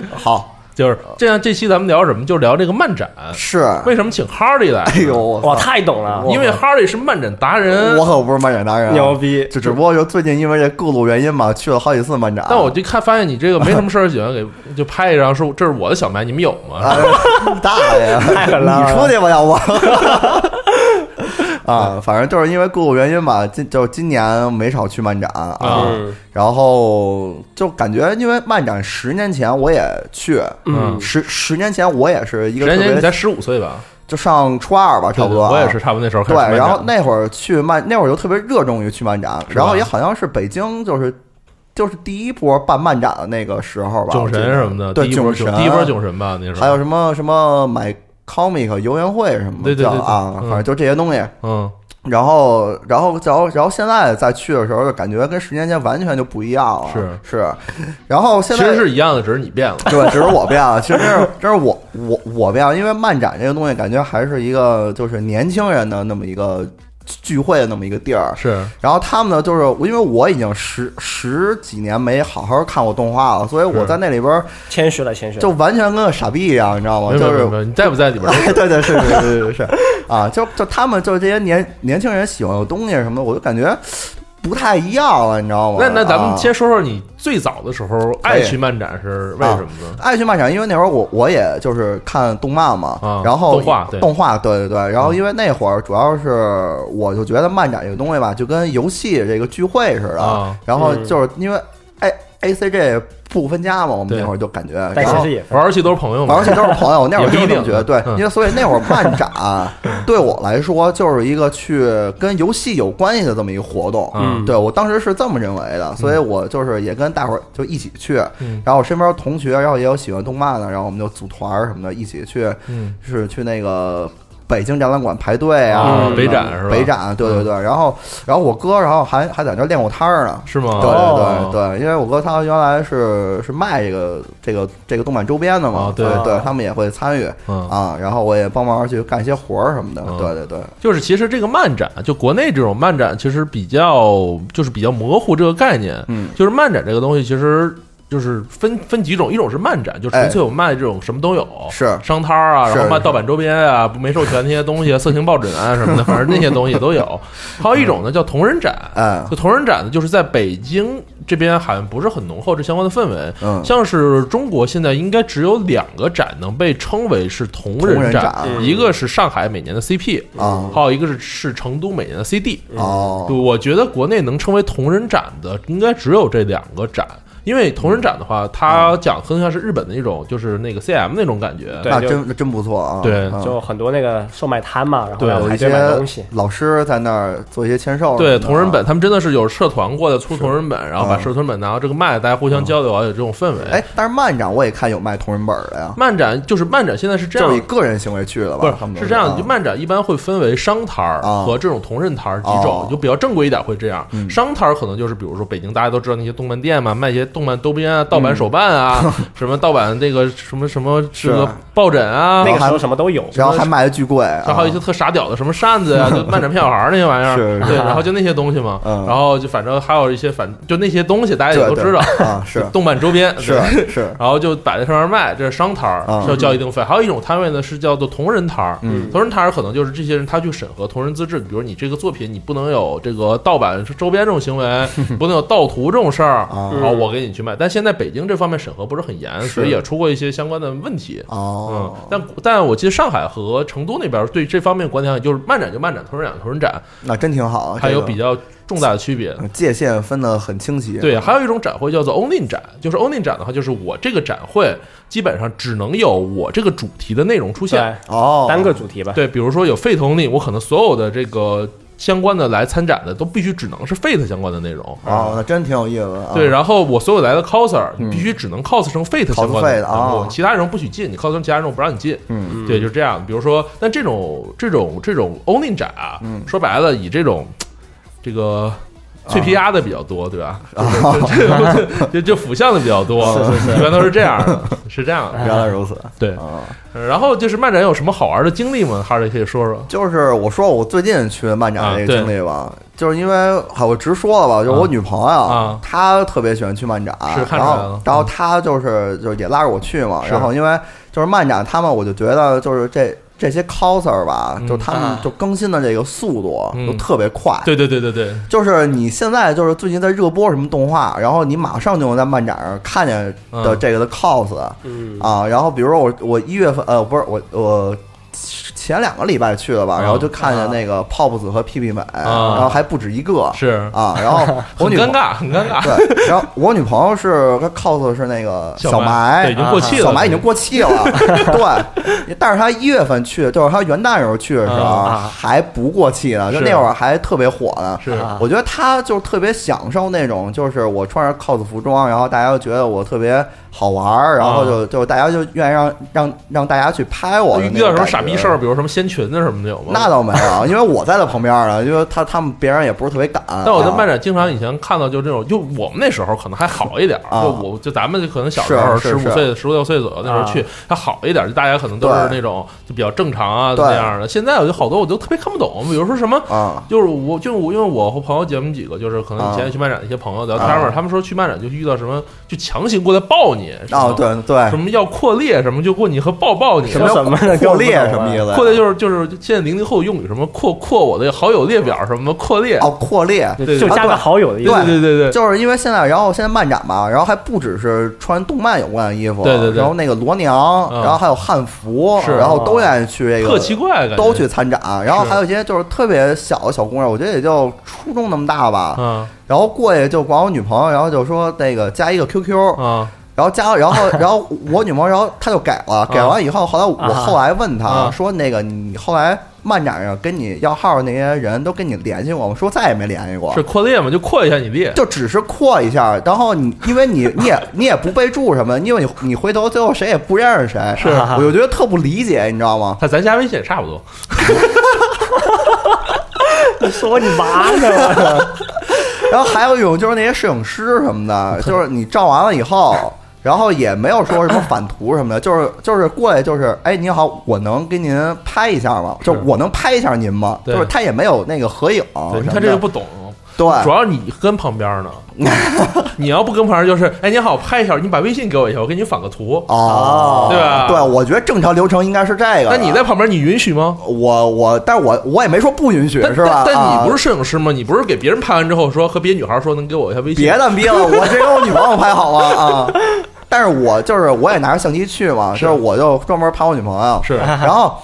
好就是这样。这期咱们聊什么？就聊这个漫展。是，为什么请哈利来？哎呦，我哇，太懂了，因为哈利是漫展达人我。可不是漫展达人啊，牛逼！就只不过就最近因为这各路原因嘛，去了好几次漫展。但我就看发现你这个没什么事儿，喜欢给就拍一张，说这是我的小麦，你们有吗？啊，大爷，太狠了你出去吧，要不。啊，反正就是因为各个原因吧，今就是今年没少去漫展啊，嗯。然后就感觉因为漫展十年前我也去，嗯。十十年前我也是一个特别十年前你才十五岁吧？就上初二吧，差不多啊，我也是差不多那时候开对始对，然后那会儿去漫，那会儿就特别热衷于去漫展，然后也好像是北京就是就是第一波办漫展的那个时候吧，囧我记得。神什么的，对第一波囧神，第一波囧神吧，那时候。还有什么什么买 comic 游园会什么的，啊，嗯反正就这些东西。嗯，然后，然后，然后，然后现在再去的时候，就感觉跟十年前完全就不一样了。是是，然后现在其实是一样的，只是你变了。对，只是我变了。其实真是真是我我我变了，因为漫展这个东西，感觉还是一个就是年轻人的那么一个聚会的那么一个地儿。是，然后他们呢，就是因为我已经十十几年没好好看过动画了，所以我在那里边谦虚了，谦虚了。就完全跟个傻逼一样，你知道吗？没有就是没有你在不在里边都哎，对对是是是是是啊，就就他们就是这些年年轻人喜欢的东西什么的，我就感觉不太一样了，你知道吗？那那咱啊。们先说说你最早的时候爱去漫展是为什么呢？爱去漫展，因为那会儿我我也就是看动漫嘛，啊然后动画动画，对对对，然后因为那会儿主要是我就觉得漫展这个东西吧，就跟游戏这个聚会似的，啊然后就是因为 A A C G 不分家嘛，我们那会儿就感觉，然后但其实也玩游戏都是朋友嘛，玩游戏都是朋友，那会儿 就这么觉得，对，嗯。因为所以那会儿漫展 对我来说就是一个去跟游戏有关系的这么一个活动，嗯。对我当时是这么认为的，所以我就是也跟大伙儿就一起去，嗯。然后我身边同学，然后也有喜欢动漫的，然后我们就组团儿什么的，一起去，嗯。是去那个北京展览馆排队啊，北展是吧？北展，对对对。然后，然后我哥，然后还还在那儿练过摊儿呢。是吗？对哦对对对，因为我哥他原来是是卖这个这个这个动漫周边的嘛啊，对。对对，他们也会参与嗯。啊，然后我也帮忙去干一些活儿什么的，嗯。对对对，就是其实这个漫展，就国内这种漫展，其实比较就是比较模糊这个概念。嗯。就是漫展这个东西，其实就是分分几种，一种是漫展，就纯粹有卖这种什么都有，是商摊儿啊，然后卖盗版周边啊，没授权那些东西啊，色情抱枕啊什么的，反正那些东西都有。还有一种呢叫同人展，哎就同人展呢，就是在北京这边好像不是很浓厚这相关的氛围。嗯像是中国现在应该只有两个展能被称为是同同人展，展一个是上海每年的 CP 啊还有一个是是成都每年的 CD。我觉得国内能称为同人展的，应该只有这两个展。因为同人展的话，它讲更像是日本的那种，就是那个 CM 那种感觉。那真真不错啊，对。嗯。就很多那个售卖摊嘛，然后对有一要排队买东西。些。老师在那儿做一些签售对同人本，他们真的是有社团过来出同人本，然后把嗯。社团本拿到这个卖，大家互相交流啊，有这种氛围。哎，，但是漫展我也看有卖同人本的呀，漫展就是漫展，现在是这样。就以，个人行为去的吧？不是是这样，啊就漫展一般会分为商摊儿啊。和这种同人摊儿几哦。种，就比较正规一点会这样。嗯。商摊儿可能就是比如说北京大家都知道那些动漫店嘛，卖一些动漫周边啊、盗版手办啊，什么盗版那个什么什么这个抱枕啊，那个时候什么都有，然后还卖的巨贵，然后还有一些特傻屌的什么扇子呀，就漫展骗小孩儿那些玩意儿，是是。对，然后就那些东西嘛，嗯。然后就反正还有一些反就那些东西大家也都知道，啊，是。动漫周边是是，然后就摆在上面卖，这是商摊儿，要交一定费。还有一种摊位呢是叫做同人摊儿，嗯。同人摊儿可能就是这些人他去审核同人资质，比如你这个作品你不能有这个盗版周边这种行为，不能有盗图这种事儿，啊。然后我给你去卖。但现在北京这方面审核不是很严，所以也出过一些相关的问题。嗯哦，，但但我记得上海和成都那边对这方面管理上就是漫展就漫展，同人展同人展，那真挺好，还有比较重大的区别。界限分得很清晰，对，还有一种展会叫做 Only 展，就是 Only 展的话，就是我这个展会基本上只能有我这个主题的内容出现。哦，单个主题吧。对，比如说有 Fate Only，我可能所有的这个相关的来参展的都必须只能是 Fate 相关的内容。哦，那真挺有意思的啊，对，然后我所有来的 coser，必须只能 cos 成 Fate 相关的人物，哦其他人不许进，你 cos 成其他人物不让你进。嗯，对，就是这样。比如说，但这种这种这种 Only 展啊，嗯说白了，以这种这个。脆皮鸭的比较多，对吧？啊 就就就腐向的比较多，一般都是这样的，是这样的。原来如此对，啊。然后就是漫展有什么好玩的经历吗？哈瑞可以说说。就是我说我最近去漫展这个经历吧，就是因为好我直说了吧，就是我女朋友，啊她特别喜欢去漫展，是看然后然后她就是就是也拉着我去嘛，然后因为就是漫展，他们我就觉得就是这这些 coser 吧，嗯。就他们啊。就更新的这个速度嗯。都特别快，对对对对对，就是你现在就是最近在热播什么动画，然后你马上就能在漫展上看见的嗯。这个的 cos，、嗯。啊，然后比如说我我一月份呃不是我我前两个礼拜去的吧，啊。然后就看见那个 pop 子和屁屁美，然后还不止一个。是。啊，然后 我女朋很尴尬，很尴尬。对，然后我女朋友是她 cos 是那个 小埋，已经过气了小埋已经过气了，对，但是她一月份去，就是她元旦时候去的时候啊还不过气呢，就那会儿还特别火呢，是。啊我觉得她就特别享受那种，就是我穿着 cos 服装，然后大家就觉得我特别好玩儿，然后就就大家就愿意让让让大家去拍我的那遇到什么种感觉傻逼事儿，比如什么掀裙子什么的有吗？那倒没有，因为我在他旁边呢，因为他他们别人也不是特别敢。但我在漫展展经常以前看到就这种，就我们那时候可能还好一点儿，啊就我就咱们就可能小时候十五岁、十五六岁左右那时候去还好一点儿，就大家可能都是那种就比较正常啊那样的。现在我就好多我都特别看不懂，比如说什么。啊就是我，就我，因为我和朋友姐们几个，就是可能以前去漫展的一些朋友聊天嘛，啊他们说去漫展就遇到什么，就强行过来抱你，哦，对对什，么要扩列，什么就过你和抱抱你，什么什么的扩列什么意思？扩列就是就是现在零零后用语什么扩扩我的好友列表什么扩列，哦，扩列。对就加个好友的意思。对对对对，就是因为现在，然后现在漫展嘛，然后还不只是穿动漫有关的衣服，对对对。然后那个罗娘，嗯。然后还有汉服，是。然后都愿意去这个，特奇怪，都去参展，然后还有一些就是特别小的小姑娘，我觉得也就初中那么大吧，嗯。然后过去就管我女朋友，然后就说那个加一个 QQ，啊然后加了，然后 然后我女朋友，然后她就改了，改完以后，后来我啊后来问她啊说，那个你后来漫展上跟你要号的那些人都跟你联系过吗？说再也没联系过是。扩列吗，就扩一下你列。就只是扩一下，然后你因为你你也 你也不备注什么，因为你你回头最后谁也不认识谁，是我就觉得特不理解，你知道吗？那咱加微信也差不多，你说你妈呢？然后还有一种就是那些摄影师什么的，就是你照完了以后，然后也没有说什么反图什么的，就是就是过来就是，哎，您好，我能给您拍一下吗？就我能拍一下您吗？对就是他也没有那个合影，对，你什么的看这就不懂。对主要你跟旁边呢，你要不跟旁边就是，哎，你好，我拍一下，你把微信给我一下，我给你反个图，哦，对吧？对，我觉得正常流程应该是这个。那你在旁边，你允许吗？我我，但是我我也没说不允许，但是吧？但你不是摄影师吗？你不是给别人拍完之后说和别的女孩说能给我一下微信？别的逼了，我这给我女朋友拍好吗？啊！但是我就是我也拿着相机去嘛，就是我就专门拍我女朋友，是然后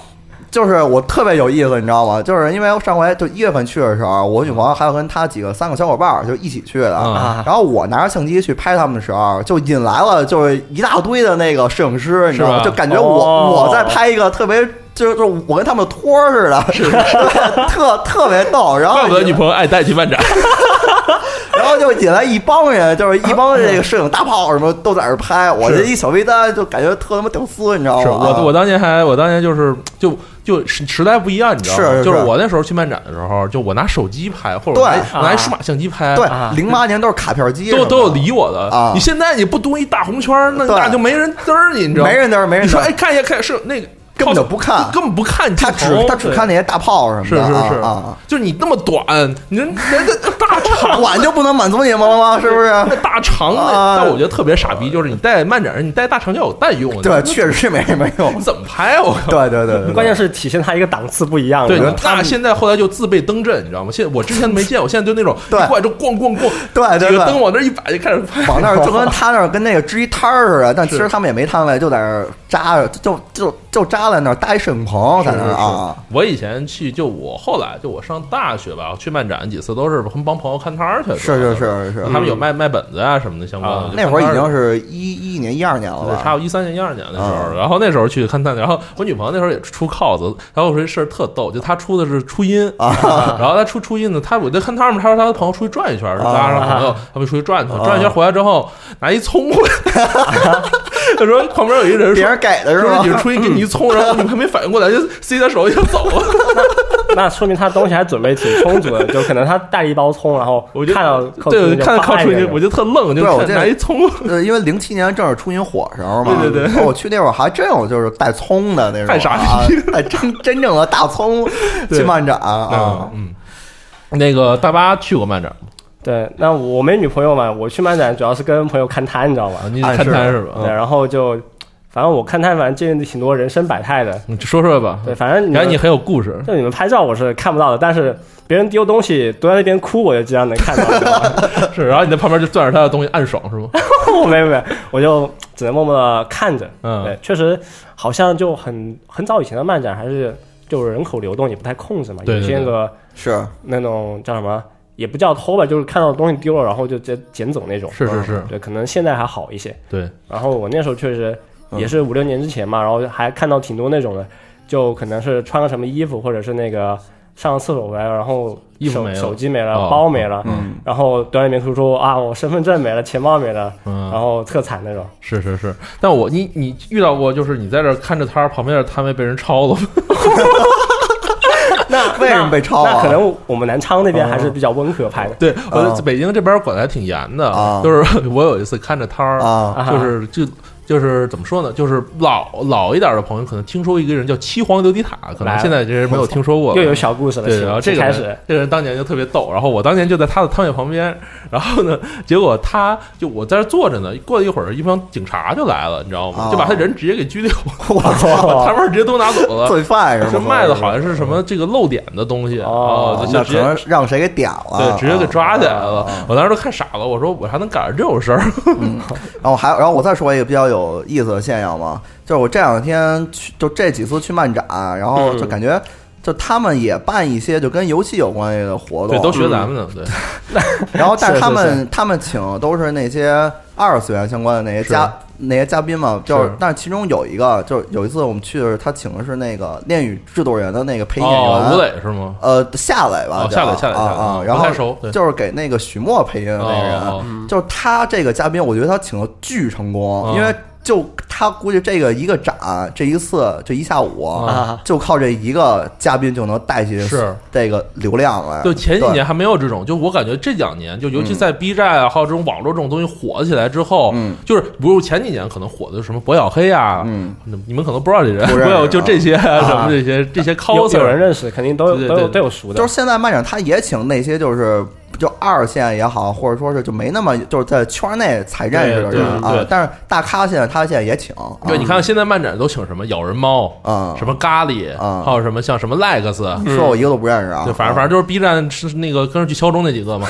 就是我特别有意思，你知道吗？就是因为上回就一月份去的时候，我女朋友还有跟她几个三个小伙伴儿就一起去的，啊然后我拿着相机去拍他们的时候，就引来了就是一大堆的那个摄影师，你知道吗？就感觉我、哦我在拍一个特别。就是就是我跟他们的托儿似的，是 特特别逗。然后怪不得女朋友爱带去漫展。然后就引来一帮人，就是一帮这个摄影大炮什么都在这儿拍，我这一小微单就感觉特他妈屌丝，你知道吗？是我我当年还我当年就是就就时时代不一样，你知道吗？是是。就是我那时候去漫展的时候，就我拿手机拍，或者我拿对。我拿一数码相机拍，对啊。零八年都是卡片机都都有理我的。啊。你现在你不多一大红圈，那那就没人嘚儿你，你知道吗？没人嘚儿没人你说哎，看一下看是那个根本就不看根本不看镜他，只他只看那些大炮什么的，是是是啊啊，就是你那么短，你这人家大 长短就不能满足你们了吗？是不是？那大长但我觉得特别傻逼，就是你带慢点你带大长焦有蛋用，对，确实是没什么用你。怎么拍啊？我靠！对对对关键是体现它一个档次不一样。对，那现在后来就自备灯阵，你知道吗？现我之前都没见过，现在就那种对一过来就咣咣咣，对对个灯往那一摆就开始拍，往那儿就跟他那儿跟那个支一摊儿似的，但其实他们也没摊位，就在那儿扎着，就就就扎在那儿搭一摄影棚在那儿啊。我以前去，就我后来就我上大学吧，去漫展几次都是跟帮朋友看摊儿去，是是是是，他们有卖卖本子啊什么的相关的那会儿已经是一一年一二年了？差不多一三年、一二年的时候，嗯然后那时候去看摊，然后我女朋友那时候也出 cos，然后我说这事儿特逗，就她出的是初音啊。然后她出初音呢，她我在看他们，她说她的朋友出去转一圈，啊拉上朋友他们出去转一圈，转一圈回来之后拿一葱回来，她说旁边有一人说别人。给的是吧你？是初音给你一葱，然后你还没反应过来，就塞他手里就走了。那说明他东西还准备挺充足的，就可能他带了一包葱，然后我就看到对，看到靠初音，发一个我就特愣，就我这拿一葱。呃，因为零七年正是出云火时候嘛，对对对我去那会儿还真有就是带葱的那种，太傻逼啊，带真真正的大葱去漫展啊，嗯，那个大巴去过漫展吗？对，那我没女朋友嘛，我去漫展主要是跟朋友看摊，你知道吗？啊，你看摊是吧？对，嗯然后就反正我看摊，反正见挺多人生百态的。你说说吧。对，反正感觉你很有故事。就你们拍照我是看不到的，但是别人丢东西蹲在那边哭，我就经常能看到。是，然后你在旁边就攥着他的东西暗爽是吗？我没有没有，我就只能默默的看着。嗯对，确实好像就很很早以前的漫展还是就人口流动也不太控制嘛，对对对有些个是那种叫什么。也不叫偷吧，就是看到东西丢了，然后就直接捡走那种。是是是嗯对，可能现在还好一些。对，然后我那时候确实嗯也是五六年之前嘛，然后还看到挺多那种的，就可能是穿个什么衣服，或者是那个上个厕所回来，然后手手机没了，哦包没了，嗯然后短里面哭说啊，我身份证没了，钱包没了，然嗯，后特惨那种。是是是。但我你你遇到过，就是你在这看着摊儿，旁边的摊位被人抄了吗？被抄啊那可能我们南昌那边还是比较温和派的。对，我北京这边管的还挺严的，啊就是我有一次看着摊儿，啊就是就。就是怎么说呢？就是老老一点的朋友可能听说一个人叫七皇琉璃塔，可能现在这人没有听说过。又有小故事了，对，然后这个人请开始，这个人当年就特别逗，然后我当年就在他的摊位旁边，然后呢，结果他就我在这坐着呢，过了一会儿，一帮警察就来了，你知道吗？哦就把他人直接给拘留，我把操，摊位直接都拿走了。罪犯是是吗？卖的好像是什么这个漏点的东西，哦就就直接让谁给点了？对直接给抓起来了啊。我当时都看傻了，我说我还能赶上这种事儿？然后还有，然后我再说一个比较有意思的现象吗，就是我这两天去，就这几次去漫展，然后就感觉。就他们也办一些就跟游戏有关系的活动，对，都学咱们的，对，然后但 是是他们他们请都是那些二次元相关的那些是。嘉那些嘉宾嘛，就是是但是其中有一个，就是有一次我们去的时候他请的是那个《恋与制作人》的那个配音演员，哦，吴磊是吗？呃，夏磊吧，哦叫夏磊夏磊夏磊啊然后不太熟对。就是给那个许墨配音的那个人，哦就是他这个嘉宾，我觉得他请的巨成功，哦因为就他估计这个一个展，这一次这一下午，啊。就靠这一个嘉宾就能带起是。这个流量来。就前几年还没有这种，就我感觉这两年，就尤其在 B 站啊，还有这种网络这种东西火起来之后，嗯。就是比如前几年可能火的什么博小黑啊，嗯，你们可能不知道这人，不认识没有就这些啊啊什么这些这些 coser 有人认识，肯定都对对都有都有熟的。就是现在漫展他也请那些就是。就二线也好，或者说是就没那么就是在圈内才认识的人啊，但是大咖现在他现在也请，对，啊你看现在漫展都请什么咬人猫啊什么咖喱啊。还有什么像什么 Lex，说我一个都不认识啊，对，反正反正就是 B 站是那个跟着去敲钟那几个嘛，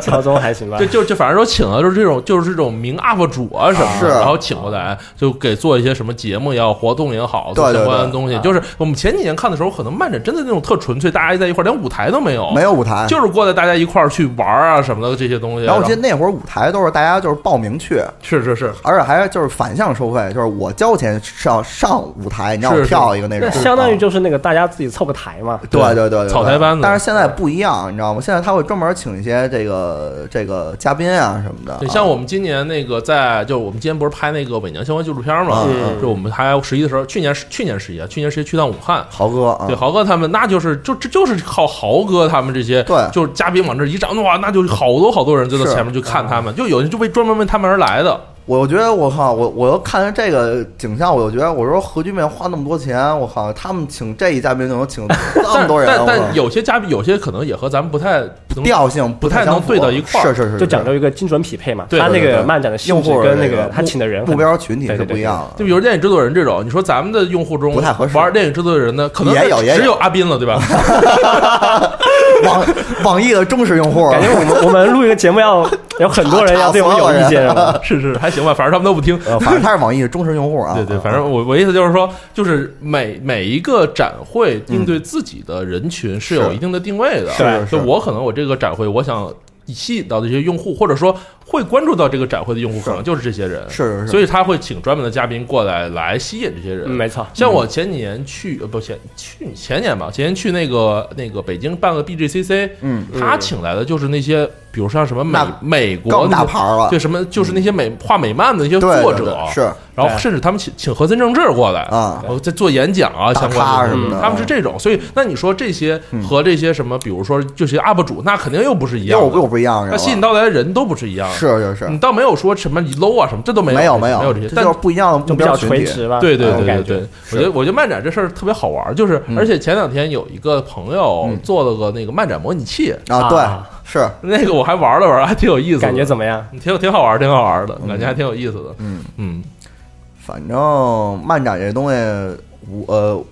敲钟还行吧对？就就反正说请的就是这种就是这种名 UP 主啊什么是。的，然后请过来就给做一些什么节目也好，活动也好，相关的东西。就是我们前几年看的时候，可能漫展真的那种特纯粹，大家在一块儿，连舞台都没有，没有舞台，就是过来大家一块儿去玩啊什么的这些东西。然后我记得那会儿舞台都是大家就是报名去，是是是，而且还就是反向收费，就是我交钱上上舞台，你让我是是跳一个那种那，相当于啊就是那个大家自己凑个台嘛。对对对对草台班子但是现在不一样，你知道吗？现在他会专门请一些这个这个嘉宾啊什么的。对，啊像我们今年那个在，就我们今年不是拍那个伪娘相关纪录片嘛？嗯就我们还十一的时候，去年去年十一啊，去年十一去趟武汉。豪哥啊，对，豪哥他们那就是就这就是靠豪哥他们这些，对就是嘉宾往这一站，哇，那就好多好多人就在前面去看他们，就有人就为专门为他们而来的。我觉得我靠，我我又看着这个景象，我就觉得我说核聚变花那么多钱，我靠，他们请这一嘉宾就能请 那么多人，但但有些嘉宾，有些可能也和咱们不太调性不太能对到一块儿是是是，就讲究究一个精准匹配嘛。对他那个漫展的性用户跟那个个他请的人目标群体是不一样的。就比如电影制作人这种，你说咱们的用户中不太合适玩电影制作人的，可能也有也有只有阿斌了，对吧？网网易的忠实用户，感觉我们我们录一个节目要 有很多人要对我们有意见，是？是是还行吧，反正他们都不听。呃，反正他是网易的忠实用户啊。对对，啊反正我我意思就是说，就是每每一个展会应对自己的人群是有一定的定位的。是是就我可能我这个展会，我想吸引到的这些用户，或者说会关注到这个展会的用户，可能就是这些人。是是是。所以他会请专门的嘉宾过来来吸引这些人。嗯，没错。像我前几年去，呃，不前去前年吧，前年去那个那个北京办个 BGCC，嗯，他请来的就是那些，比如像什么美美国更大牌儿了对什么就是那些美画美漫的那些作者，是。然后甚至他们请请和森正治过来啊然后在做演讲啊相关的咖什么的。他们是这种，所以那你说这些和这些什么，比如说这些 UP 主，那肯定又不是一样的，又又不一样，那吸引到来的人都不是一样的，是是是。你倒没有说什么你 low 啊什么，这都没有没有没有没这些，但就是不一样的目就比较标群体。垂直吧，对对对对对，我觉得我觉得漫展这事儿特别好玩儿，就是嗯。而且前两天有一个朋友做了个那个漫展模拟器，啊，对啊，是，那个我还玩了玩，还挺有意思的，感觉怎么样？挺挺好玩儿，挺好玩儿的，感觉还挺有意思的。嗯，嗯，反正漫展这东西，我呃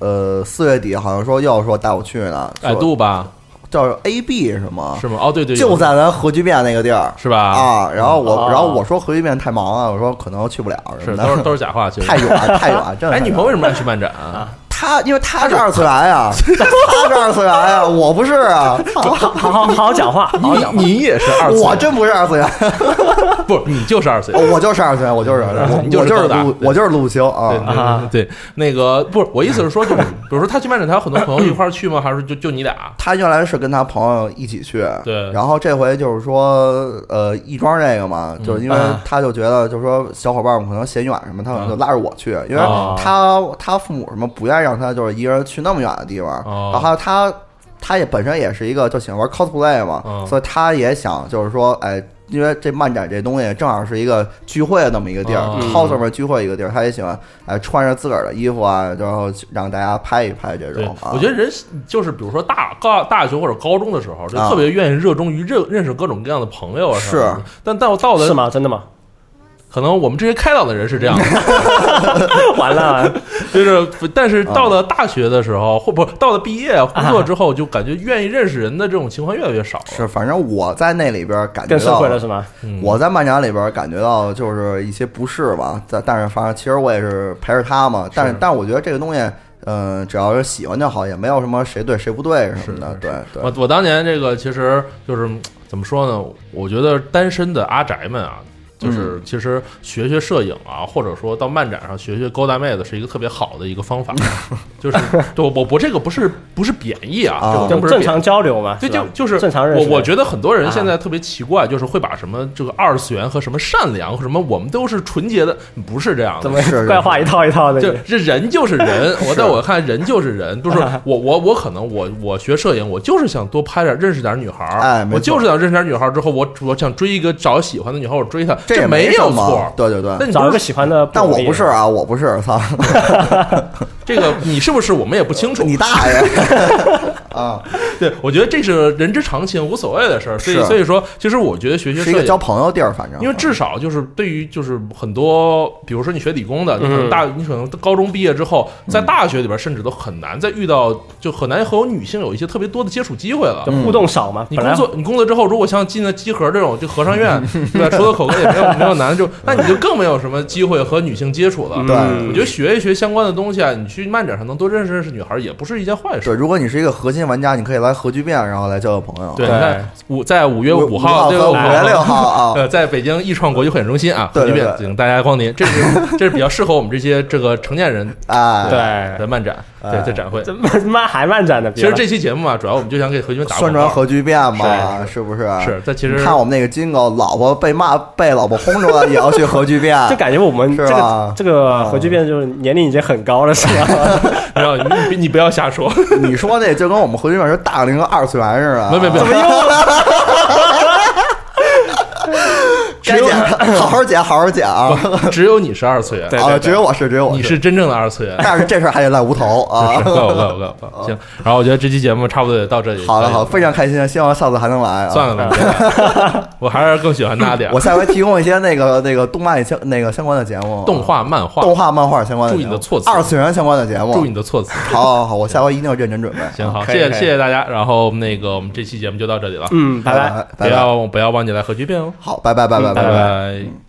呃，四月底好像说要说带我去呢，百度吧，叫 A B 是吗？是吗？哦，对对，就在咱核聚变那个地儿是吧？啊。然后我，啊然后我说核聚变太忙了，我说可能去不了是都是都是假话，其实太远太远，真的哎，太远。女朋友为什么要去漫展啊？他，因为他是二次元啊，他是二次元啊，我不是啊，好好好好好讲话，好好讲话。你你也是二次元，我真不是二次元，不，你就是二次元。哦我就是二次元，我就是我你就是我就是我就是陆星对啊。对那个不是我意思是说，就是比如说他去漫展，他有很多朋友一块儿去吗？还是就就你俩？他原来是跟他朋友一起去，对然后这回就是说，呃，亦庄这个嘛，就是因为嗯他就觉得，就是说小伙伴们可能嫌远什么，他可能就拉着我去，因为哦他他父母什么不愿意让他就是一个人去那么远的地方，哦然后他他也本身也是一个就喜欢玩 cosplay 嘛，嗯所以他也想就是说，哎。因为这漫展这东西正好是一个聚会的那么一个地儿、哦 c o s 们聚会一个地儿，他也喜欢哎穿着自个儿的衣服啊，然后让大家拍一拍这对种。啊。我觉得人就是比如说大高大学或者高中的时候，就啊特别愿意热衷于认认识各种各样的朋友啊什么的。是但到到了是吗？真的吗？可能我们这些开朗的人是这样的，完了，就是但是到了大学的时候，或不到了毕业工作之后，就感觉愿意认识人的这种情况越来越少了。是，反正我在那里边感觉更社到会了是吗？嗯我在漫展里边感觉到就是一些不适吧，但但是反正其实我也是陪着他嘛，但是但是我觉得这个东西，嗯、只要是喜欢就好，也没有什么谁对谁不对什么的，对对我我当年这个其实就是嗯怎么说呢？我觉得单身的阿宅们啊，就是其实学学摄影啊，或者说到漫展上学学勾搭妹子，是一个特别好的一个方法。就是对我我我这个不是不是贬义啊，啊这个就真不是正常交流嘛，对，就就是正常认识。我我觉得很多人现在啊特别奇怪，就是会把什么这个二次元和什么善良和什么我们都是纯洁的，不是这样的怎。么怪话一套一套的？就这人就是人，我在我看人就是人，就是 我我我可能我我学摄影，我就是想多拍点认识点女孩儿，哎我就是想认识点女孩儿之后，我我想追一个找喜欢的女孩儿，我追她，这没有错。对对对那。你找一个喜欢的，但我不是，啊，我不是，操 这个你是不是我们也不清楚。你大爷ハハハハ!啊！对，我觉得这是人之常情，无所谓的事儿。所以是所以说，其实我觉得学学是一个交朋友地儿，反正因为至少就是对于就是很多，比如说你学理工的，你可能大你可能高中毕业之后，在大学里边甚至都很难再遇到，就很难和女性有一些特别多的接触机会了就。互动少嘛。你工作，你工作之后，如果像进了集合这种，就和尚院，对吧？除了口哥也没有没有男的，就那你就更没有什么机会和女性接触了。对我觉得学一学相关的东西啊，你去漫展上能多认识认识女孩，也不是一件坏事对，事。如果你是一个核心玩家，你可以来核聚变，然后来交个朋友。对，对你看五在五月五五号、对五六号月六号啊，呃，在北京易创国际会展中心啊，核聚变，请大家光临。这是 这是比较适合我们这些这个成年人 啊，对的漫展，对，哎在展会。这妈还漫展呢。其实这期节目啊，主要我们就想给核聚变打个宣传核聚变嘛，是不是？是，但其实看我们那个金狗，老婆被骂被老婆轰出来，也要去核聚变，就感觉我们这个这个核聚变就是年龄已经很高了，是吧？没有你你不要瞎说，你说那就跟我们核聚变是大龄二次元似的，没没没，该剪，好好讲，好好讲啊！只有你是二次元，对啊，只有我是，只有我你是真正的二次元。但是这事儿还得赖无头啊 是，！够够够够，行。然后我觉得这期节目差不多也到这里。好了好，非常开心，希望下次还能来啊。算了吧，我还是更喜欢那点我。下回提供一些那个那个动漫相那个相关的节目，动画、漫画，动画、漫画相关的，注意你的措辞二次元相关的节目。注意你的措辞。好好好，我下回一定要认真准备。行，好，谢谢谢谢大家。然后那个我们这期节目就到这里了，嗯，拜拜。拜不要不要忘记来核聚变哦。好，拜拜拜拜拜拜。拜。